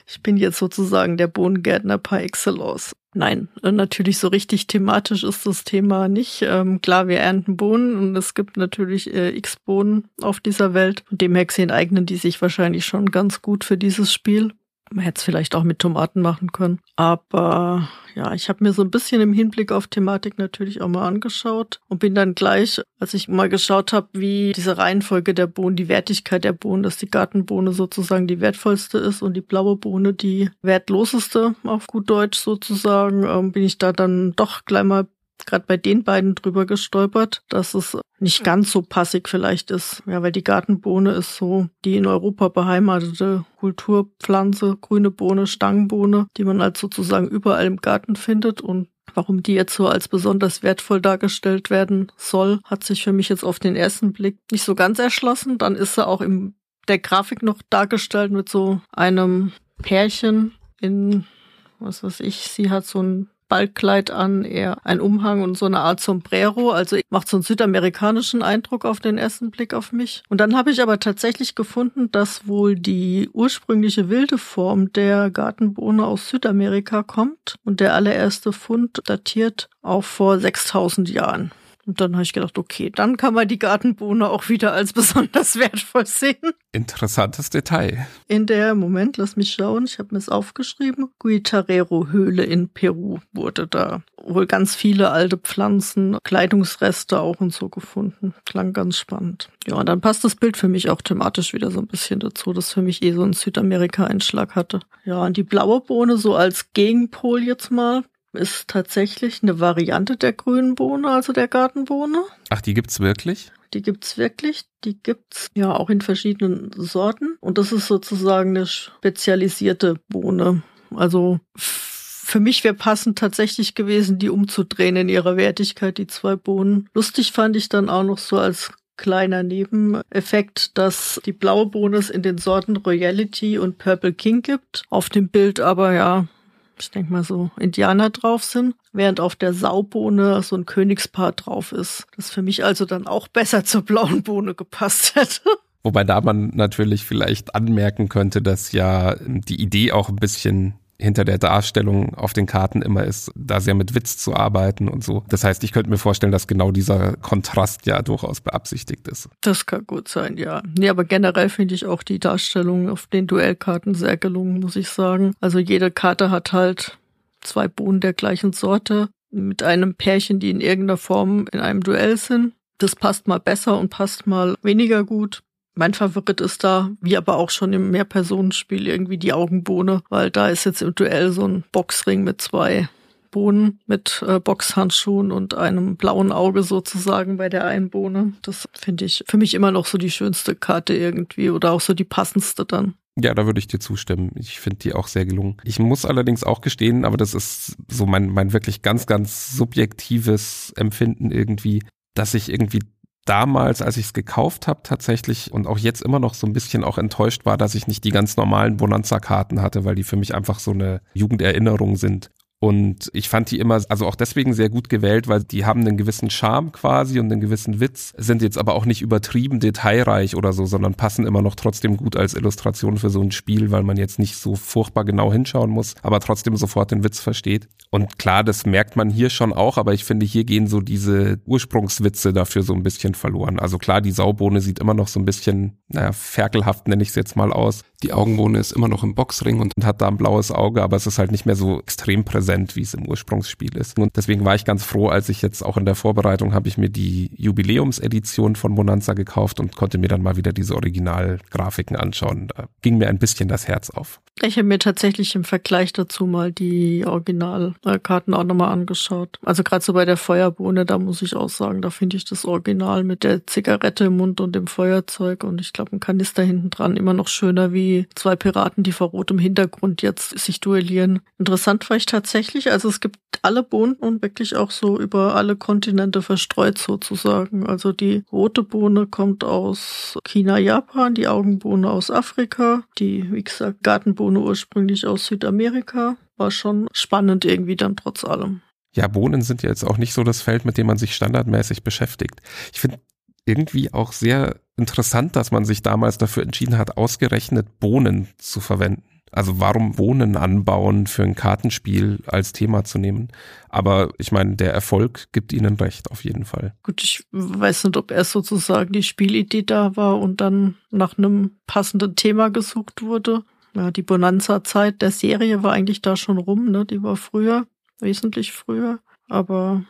ich bin jetzt sozusagen der Bohnengärtner par excellence. Nein, natürlich so richtig thematisch ist das Thema nicht. Ähm, klar, wir ernten Bohnen und es gibt natürlich äh, x Bohnen auf dieser Welt. Dem her gesehen eignen die sich wahrscheinlich schon ganz gut für dieses Spiel. Man hätte es vielleicht auch mit Tomaten machen können. Aber ja, ich habe mir so ein bisschen im Hinblick auf Thematik natürlich auch mal angeschaut und bin dann gleich, als ich mal geschaut habe, wie diese Reihenfolge der Bohnen, die Wertigkeit der Bohnen, dass die Gartenbohne sozusagen die wertvollste ist und die blaue Bohne die wertloseste, auf gut Deutsch sozusagen, ähm, bin ich da dann doch gleich mal gerade bei den beiden drüber gestolpert, dass es nicht ganz so passig vielleicht ist. Ja, weil die Gartenbohne ist so die in Europa beheimatete Kulturpflanze, grüne Bohne, Stangenbohne, die man halt sozusagen überall im Garten findet und Warum die jetzt so als besonders wertvoll dargestellt werden soll, hat sich für mich jetzt auf den ersten Blick nicht so ganz erschlossen. Dann ist sie auch in der Grafik noch dargestellt mit so einem Pärchen in, was weiß ich, sie hat so ein Ballkleid an, eher ein Umhang und so eine Art Sombrero. Also macht so einen südamerikanischen Eindruck auf den ersten Blick auf mich. Und dann habe ich aber tatsächlich gefunden, dass wohl die ursprüngliche wilde Form der Gartenbohne aus Südamerika kommt und der allererste Fund datiert auch vor 6000 Jahren. Und dann habe ich gedacht, okay, dann kann man die Gartenbohne auch wieder als besonders wertvoll sehen. Interessantes Detail. In der, Moment, lass mich schauen, ich habe mir es aufgeschrieben, Guitarrero-Höhle in Peru wurde da wohl ganz viele alte Pflanzen, Kleidungsreste auch und so gefunden. Klang ganz spannend. Ja, und dann passt das Bild für mich auch thematisch wieder so ein bisschen dazu, das für mich eh so einen Südamerika-Einschlag hatte. Ja, und die blaue Bohne so als Gegenpol jetzt mal ist tatsächlich eine Variante der grünen Bohne, also der Gartenbohne. Ach, die gibt's wirklich? Die gibt's wirklich. Die gibt's ja auch in verschiedenen Sorten. Und das ist sozusagen eine spezialisierte Bohne. Also für mich wäre passend tatsächlich gewesen, die umzudrehen in ihrer Wertigkeit, die zwei Bohnen. Lustig fand ich dann auch noch so als kleiner Nebeneffekt, dass die blaue Bohne es in den Sorten Royalty und Purple King gibt. Auf dem Bild aber ja ich denke mal so Indianer drauf sind, während auf der Saubohne so ein Königspaar drauf ist. Das für mich also dann auch besser zur blauen Bohne gepasst hätte. Wobei da man natürlich vielleicht anmerken könnte, dass ja die Idee auch ein bisschen hinter der Darstellung auf den Karten immer ist, da sehr mit Witz zu arbeiten und so. Das heißt, ich könnte mir vorstellen, dass genau dieser Kontrast ja durchaus beabsichtigt ist. Das kann gut sein, ja. Nee, aber generell finde ich auch die Darstellung auf den Duellkarten sehr gelungen, muss ich sagen. Also jede Karte hat halt zwei Bohnen der gleichen Sorte mit einem Pärchen, die in irgendeiner Form in einem Duell sind. Das passt mal besser und passt mal weniger gut. Mein Favorit ist da, wie aber auch schon im Mehrpersonenspiel, irgendwie die Augenbohne, weil da ist jetzt im Duell so ein Boxring mit zwei Bohnen mit äh, Boxhandschuhen und einem blauen Auge sozusagen bei der einen Bohne. Das finde ich für mich immer noch so die schönste Karte irgendwie oder auch so die passendste dann. Ja, da würde ich dir zustimmen. Ich finde die auch sehr gelungen. Ich muss allerdings auch gestehen, aber das ist so mein, mein wirklich ganz, ganz subjektives Empfinden irgendwie, dass ich irgendwie damals, als ich es gekauft habe tatsächlich und auch jetzt immer noch so ein bisschen auch enttäuscht war, dass ich nicht die ganz normalen Bonanza-Karten hatte, weil die für mich einfach so eine Jugenderinnerung sind. Und ich fand die immer, also auch deswegen sehr gut gewählt, weil die haben einen gewissen Charme quasi und einen gewissen Witz, sind jetzt aber auch nicht übertrieben detailreich oder so, sondern passen immer noch trotzdem gut als Illustration für so ein Spiel, weil man jetzt nicht so furchtbar genau hinschauen muss, aber trotzdem sofort den Witz versteht. Und klar, das merkt man hier schon auch, aber ich finde, hier gehen so diese Ursprungswitze dafür so ein bisschen verloren. Also klar, die Saubohne sieht immer noch so ein bisschen, naja, ferkelhaft nenne ich es jetzt mal aus. Die Augenbohne ist immer noch im Boxring und hat da ein blaues Auge, aber es ist halt nicht mehr so extrem präsent, wie es im Ursprungsspiel ist. Und deswegen war ich ganz froh, als ich jetzt auch in der Vorbereitung habe ich mir die Jubiläumsedition von Bonanza gekauft und konnte mir dann mal wieder diese Originalgrafiken anschauen. Da ging mir ein bisschen das Herz auf. Ich habe mir tatsächlich im Vergleich dazu mal die Originalkarten auch nochmal angeschaut. Also gerade so bei der Feuerbohne, da muss ich auch sagen, da finde ich das Original mit der Zigarette im Mund und dem Feuerzeug und ich glaube ein Kanister hinten dran immer noch schöner wie zwei Piraten, die vor rotem Hintergrund jetzt sich duellieren. Interessant war ich tatsächlich tatsächlich, also es gibt alle Bohnen und wirklich auch so über alle Kontinente verstreut sozusagen. Also die rote Bohne kommt aus China, Japan, die Augenbohne aus Afrika, die, wie gesagt, Gartenbohne ursprünglich aus Südamerika. War schon spannend irgendwie dann trotz allem. Ja, Bohnen sind ja jetzt auch nicht so das Feld, mit dem man sich standardmäßig beschäftigt. Ich finde irgendwie auch sehr interessant, dass man sich damals dafür entschieden hat, ausgerechnet Bohnen zu verwenden. Also warum Wohnen anbauen für ein Kartenspiel als Thema zu nehmen? Aber ich meine, der Erfolg gibt ihnen recht, auf jeden Fall. Gut, ich weiß nicht, ob erst sozusagen die Spielidee da war und dann nach einem passenden Thema gesucht wurde. Ja, die Bonanza-Zeit der Serie war eigentlich da schon rum, ne? Die war früher, wesentlich früher. Aber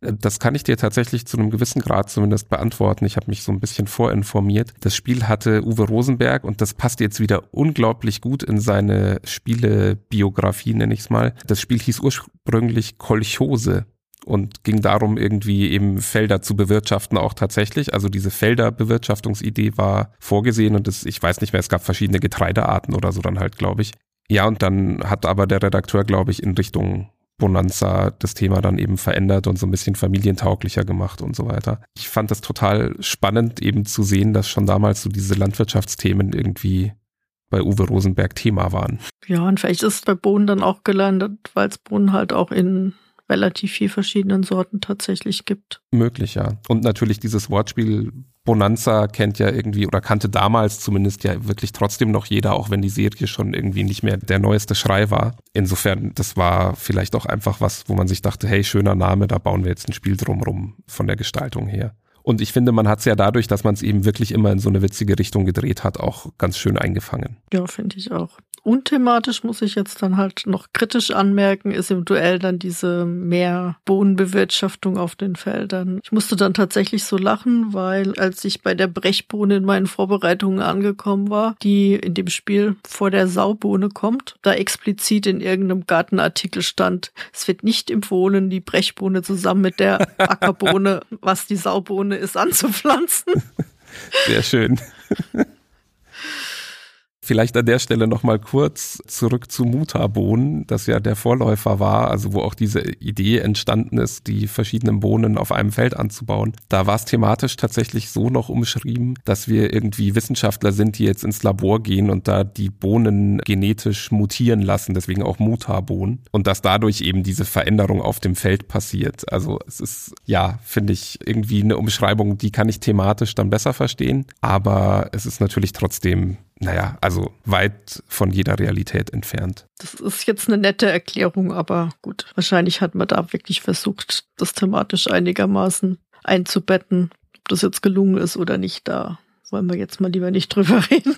das kann ich dir tatsächlich zu einem gewissen Grad zumindest beantworten. Ich habe mich so ein bisschen vorinformiert. Das Spiel hatte Uwe Rosenberg und das passt jetzt wieder unglaublich gut in seine Spielebiografie, nenne ich es mal. Das Spiel hieß ursprünglich Kolchose und ging darum, irgendwie eben Felder zu bewirtschaften auch tatsächlich. Also diese Felderbewirtschaftungsidee war vorgesehen und das, ich weiß nicht mehr, es gab verschiedene Getreidearten oder so dann halt, glaube ich. Ja, und dann hat aber der Redakteur, glaube ich, in Richtung Bonanza das Thema dann eben verändert und so ein bisschen familientauglicher gemacht und so weiter. Ich fand das total spannend eben zu sehen, dass schon damals so diese Landwirtschaftsthemen irgendwie bei Uwe Rosenberg Thema waren. Ja, und vielleicht ist es bei Bohnen dann auch gelandet, weil es Bohnen halt auch in relativ viel verschiedenen Sorten tatsächlich gibt. Möglich, ja. Und natürlich dieses Wortspiel Bonanza kennt ja irgendwie oder kannte damals zumindest ja wirklich trotzdem noch jeder, auch wenn die Serie schon irgendwie nicht mehr der neueste Schrei war. Insofern, das war vielleicht auch einfach was, wo man sich dachte, hey, schöner Name, da bauen wir jetzt ein Spiel drumrum von der Gestaltung her. Und ich finde, man hat es ja dadurch, dass man es eben wirklich immer in so eine witzige Richtung gedreht hat, auch ganz schön eingefangen. Ja, finde ich auch. Unthematisch muss ich jetzt dann halt noch kritisch anmerken, ist im Duell dann diese mehr Bohnenbewirtschaftung auf den Feldern. Ich musste dann tatsächlich so lachen, weil als ich bei der Brechbohne in meinen Vorbereitungen angekommen war, die in dem Spiel vor der Saubohne kommt, da explizit in irgendeinem Gartenartikel stand, es wird nicht empfohlen, die Brechbohne zusammen mit der Ackerbohne, was die Saubohne ist, anzupflanzen. Sehr schön. Vielleicht an der Stelle nochmal kurz zurück zu Mutabohnen, das ja der Vorläufer war, also wo auch diese Idee entstanden ist, die verschiedenen Bohnen auf einem Feld anzubauen. Da war es thematisch tatsächlich so noch umschrieben, dass wir irgendwie Wissenschaftler sind, die jetzt ins Labor gehen und da die Bohnen genetisch mutieren lassen, deswegen auch Mutabohnen. Und dass dadurch eben diese Veränderung auf dem Feld passiert. Also es ist, ja, finde ich irgendwie eine Umschreibung, die kann ich thematisch dann besser verstehen. Aber es ist natürlich trotzdem naja, also weit von jeder Realität entfernt. Das ist jetzt eine nette Erklärung, aber gut, wahrscheinlich hat man da wirklich versucht, das thematisch einigermaßen einzubetten. Ob das jetzt gelungen ist oder nicht, da wollen wir jetzt mal lieber nicht drüber reden.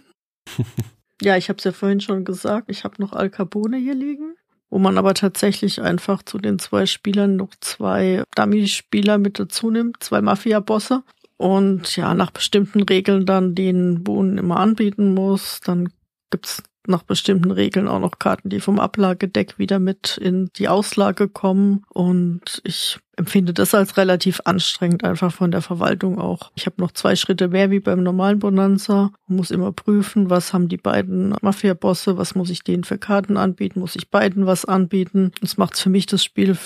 ja, ich habe es ja vorhin schon gesagt, ich habe noch Al Capone hier liegen wo man aber tatsächlich einfach zu den zwei Spielern noch zwei Dummy-Spieler mit dazu nimmt, zwei Mafia-Bosse und ja, nach bestimmten Regeln dann den Bohnen immer anbieten muss. Dann gibt's nach bestimmten Regeln auch noch Karten, die vom Ablagedeck wieder mit in die Auslage kommen. Und ich empfinde das als relativ anstrengend, einfach von der Verwaltung auch. Ich habe noch zwei Schritte mehr wie beim normalen Bonanza. Man muss immer prüfen, was haben die beiden Mafia-Bosse, was muss ich denen für Karten anbieten, muss ich beiden was anbieten. Das macht für mich das Spiel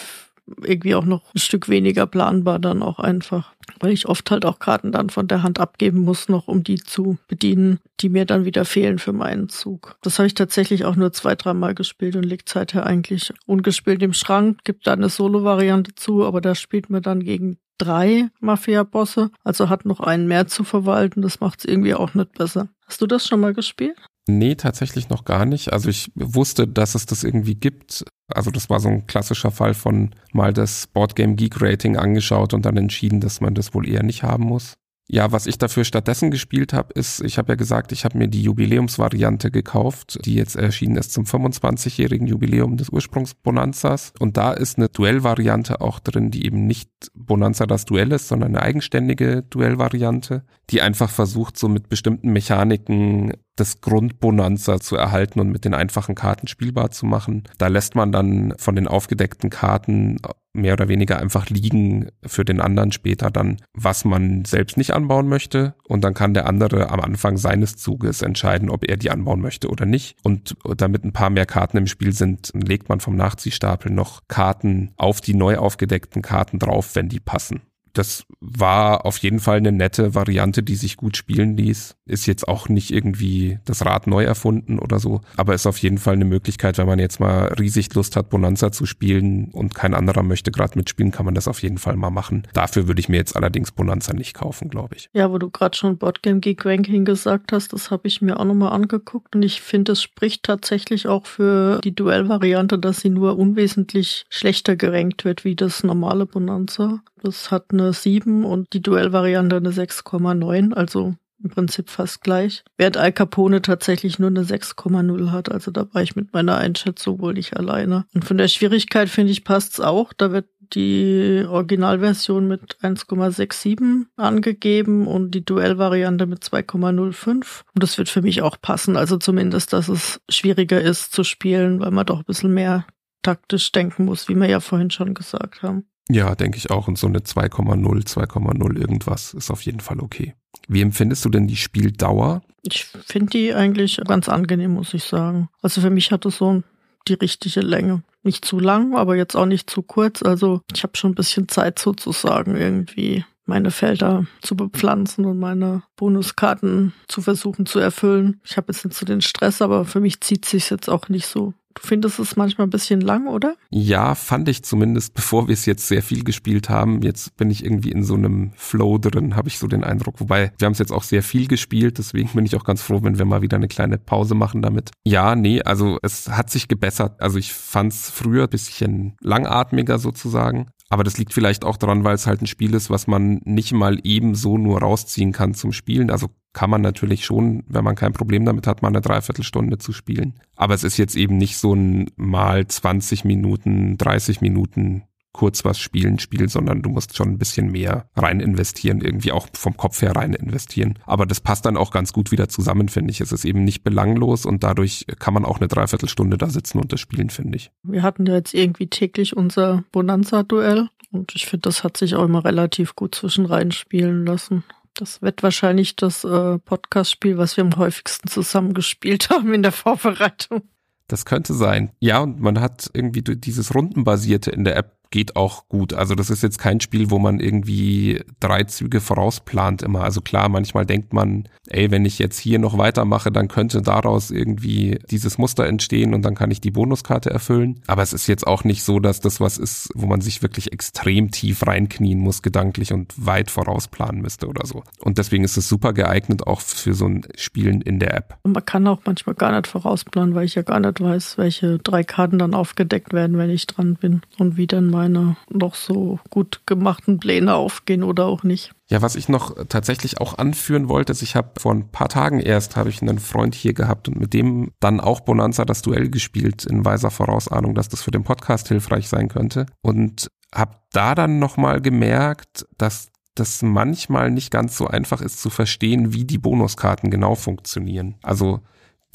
irgendwie auch noch ein Stück weniger planbar dann auch einfach, weil ich oft halt auch Karten dann von der Hand abgeben muss, noch um die zu bedienen, die mir dann wieder fehlen für meinen Zug. Das habe ich tatsächlich auch nur zwei, dreimal gespielt und liegt seither eigentlich ungespielt im Schrank. Gibt da eine Solo-Variante zu, aber da spielt man dann gegen drei Mafia-Bosse, also hat noch einen mehr zu verwalten. Das macht es irgendwie auch nicht besser. Hast du das schon mal gespielt? Nee, tatsächlich noch gar nicht. Also ich wusste, dass es das irgendwie gibt. Also das war so ein klassischer Fall von mal das Boardgame Geek Rating angeschaut und dann entschieden, dass man das wohl eher nicht haben muss. Ja, was ich dafür stattdessen gespielt habe, ist, ich habe ja gesagt, ich habe mir die Jubiläumsvariante gekauft, die jetzt erschienen ist zum 25-jährigen Jubiläum des Ursprungs Bonanzas. Und da ist eine Duellvariante auch drin, die eben nicht Bonanza das Duell ist, sondern eine eigenständige Duellvariante, die einfach versucht, so mit bestimmten Mechaniken das Grundbonanza zu erhalten und mit den einfachen Karten spielbar zu machen. Da lässt man dann von den aufgedeckten Karten mehr oder weniger einfach liegen für den anderen später dann, was man selbst nicht anbauen möchte. Und dann kann der andere am Anfang seines Zuges entscheiden, ob er die anbauen möchte oder nicht. Und damit ein paar mehr Karten im Spiel sind, legt man vom Nachziehstapel noch Karten auf die neu aufgedeckten Karten drauf, wenn die passen das war auf jeden Fall eine nette Variante, die sich gut spielen ließ. Ist jetzt auch nicht irgendwie das Rad neu erfunden oder so, aber ist auf jeden Fall eine Möglichkeit, wenn man jetzt mal riesig Lust hat, Bonanza zu spielen und kein anderer möchte gerade mitspielen, kann man das auf jeden Fall mal machen. Dafür würde ich mir jetzt allerdings Bonanza nicht kaufen, glaube ich. Ja, wo du gerade schon Boardgame Geek Ranking gesagt hast, das habe ich mir auch nochmal angeguckt und ich finde, es spricht tatsächlich auch für die Duellvariante, dass sie nur unwesentlich schlechter gerankt wird wie das normale Bonanza. Das hat eine 7 und die Duellvariante eine 6,9, also im Prinzip fast gleich. Während Al Capone tatsächlich nur eine 6,0 hat, also da war ich mit meiner Einschätzung wohl nicht alleine. Und von der Schwierigkeit finde ich passt's auch. Da wird die Originalversion mit 1,67 angegeben und die Duellvariante mit 2,05. Und das wird für mich auch passen. Also zumindest, dass es schwieriger ist zu spielen, weil man doch ein bisschen mehr taktisch denken muss, wie wir ja vorhin schon gesagt haben. Ja, denke ich auch. Und so eine 2,0, 2,0 irgendwas ist auf jeden Fall okay. Wie empfindest du denn die Spieldauer? Ich finde die eigentlich ganz angenehm, muss ich sagen. Also für mich hat es so die richtige Länge. Nicht zu lang, aber jetzt auch nicht zu kurz. Also ich habe schon ein bisschen Zeit sozusagen irgendwie meine Felder zu bepflanzen und meine Bonuskarten zu versuchen zu erfüllen. Ich habe jetzt nicht so den Stress, aber für mich zieht sich jetzt auch nicht so Du findest es manchmal ein bisschen lang, oder? Ja, fand ich zumindest, bevor wir es jetzt sehr viel gespielt haben. Jetzt bin ich irgendwie in so einem Flow drin, habe ich so den Eindruck. Wobei, wir haben es jetzt auch sehr viel gespielt, deswegen bin ich auch ganz froh, wenn wir mal wieder eine kleine Pause machen damit. Ja, nee, also es hat sich gebessert. Also ich fand es früher ein bisschen langatmiger sozusagen. Aber das liegt vielleicht auch daran, weil es halt ein Spiel ist, was man nicht mal eben so nur rausziehen kann zum Spielen. Also kann man natürlich schon, wenn man kein Problem damit hat, mal eine Dreiviertelstunde zu spielen. Aber es ist jetzt eben nicht so ein mal 20 Minuten, 30 Minuten kurz was spielen Spiel, sondern du musst schon ein bisschen mehr rein investieren, irgendwie auch vom Kopf her rein investieren. Aber das passt dann auch ganz gut wieder zusammen, finde ich. Es ist eben nicht belanglos und dadurch kann man auch eine Dreiviertelstunde da sitzen und das spielen, finde ich. Wir hatten ja jetzt irgendwie täglich unser Bonanza-Duell und ich finde, das hat sich auch immer relativ gut zwischen rein spielen lassen. Das wird wahrscheinlich das äh, Podcast-Spiel, was wir am häufigsten zusammengespielt haben in der Vorbereitung. Das könnte sein. Ja, und man hat irgendwie dieses Rundenbasierte in der App geht auch gut. Also das ist jetzt kein Spiel, wo man irgendwie drei Züge vorausplant immer. Also klar, manchmal denkt man, ey, wenn ich jetzt hier noch weitermache, dann könnte daraus irgendwie dieses Muster entstehen und dann kann ich die Bonuskarte erfüllen. Aber es ist jetzt auch nicht so, dass das was ist, wo man sich wirklich extrem tief reinknien muss, gedanklich und weit vorausplanen müsste oder so. Und deswegen ist es super geeignet auch für so ein Spielen in der App. Man kann auch manchmal gar nicht vorausplanen, weil ich ja gar nicht weiß, welche drei Karten dann aufgedeckt werden, wenn ich dran bin und wie dann mal meine noch so gut gemachten Pläne aufgehen oder auch nicht. Ja, was ich noch tatsächlich auch anführen wollte, ist, ich habe vor ein paar Tagen erst habe ich einen Freund hier gehabt und mit dem dann auch Bonanza das Duell gespielt in weiser Vorausahnung, dass das für den Podcast hilfreich sein könnte und habe da dann nochmal gemerkt, dass das manchmal nicht ganz so einfach ist zu verstehen, wie die Bonuskarten genau funktionieren. Also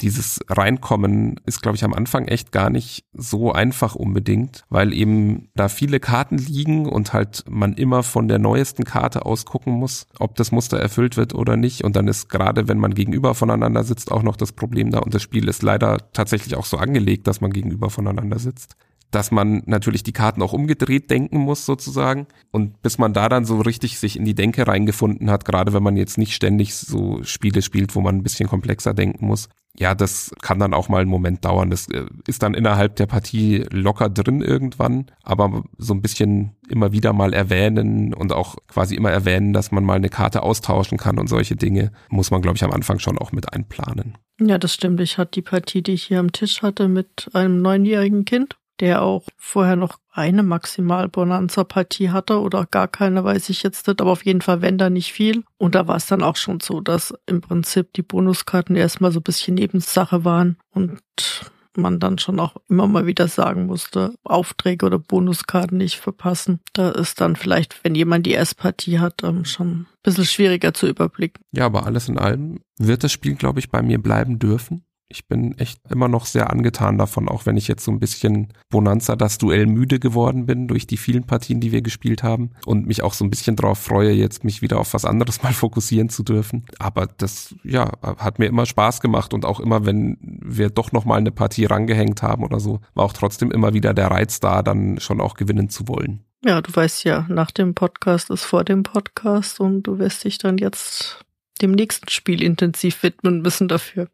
dieses Reinkommen ist, glaube ich, am Anfang echt gar nicht so einfach unbedingt, weil eben da viele Karten liegen und halt man immer von der neuesten Karte aus gucken muss, ob das Muster erfüllt wird oder nicht. Und dann ist gerade, wenn man gegenüber voneinander sitzt, auch noch das Problem da. Und das Spiel ist leider tatsächlich auch so angelegt, dass man gegenüber voneinander sitzt dass man natürlich die Karten auch umgedreht denken muss sozusagen. Und bis man da dann so richtig sich in die Denke reingefunden hat, gerade wenn man jetzt nicht ständig so Spiele spielt, wo man ein bisschen komplexer denken muss, ja, das kann dann auch mal einen Moment dauern. Das äh, ist dann innerhalb der Partie locker drin irgendwann, aber so ein bisschen immer wieder mal erwähnen und auch quasi immer erwähnen, dass man mal eine Karte austauschen kann und solche Dinge, muss man, glaube ich, am Anfang schon auch mit einplanen. Ja, das stimmt. Ich hatte die Partie, die ich hier am Tisch hatte, mit einem neunjährigen Kind der auch vorher noch eine Maximal-Bonanza-Partie hatte oder gar keine, weiß ich jetzt nicht, aber auf jeden Fall, wenn da nicht viel. Und da war es dann auch schon so, dass im Prinzip die Bonuskarten erstmal so ein bisschen Nebensache waren und man dann schon auch immer mal wieder sagen musste, Aufträge oder Bonuskarten nicht verpassen. Da ist dann vielleicht, wenn jemand die S-Partie hat, ähm, schon ein bisschen schwieriger zu überblicken. Ja, aber alles in allem wird das Spiel, glaube ich, bei mir bleiben dürfen. Ich bin echt immer noch sehr angetan davon, auch wenn ich jetzt so ein bisschen Bonanza das Duell müde geworden bin durch die vielen Partien, die wir gespielt haben und mich auch so ein bisschen darauf freue, jetzt mich wieder auf was anderes mal fokussieren zu dürfen. Aber das, ja, hat mir immer Spaß gemacht und auch immer, wenn wir doch noch mal eine Partie rangehängt haben oder so, war auch trotzdem immer wieder der Reiz da, dann schon auch gewinnen zu wollen. Ja, du weißt ja, nach dem Podcast ist vor dem Podcast und du wirst dich dann jetzt dem nächsten Spiel intensiv widmen müssen dafür.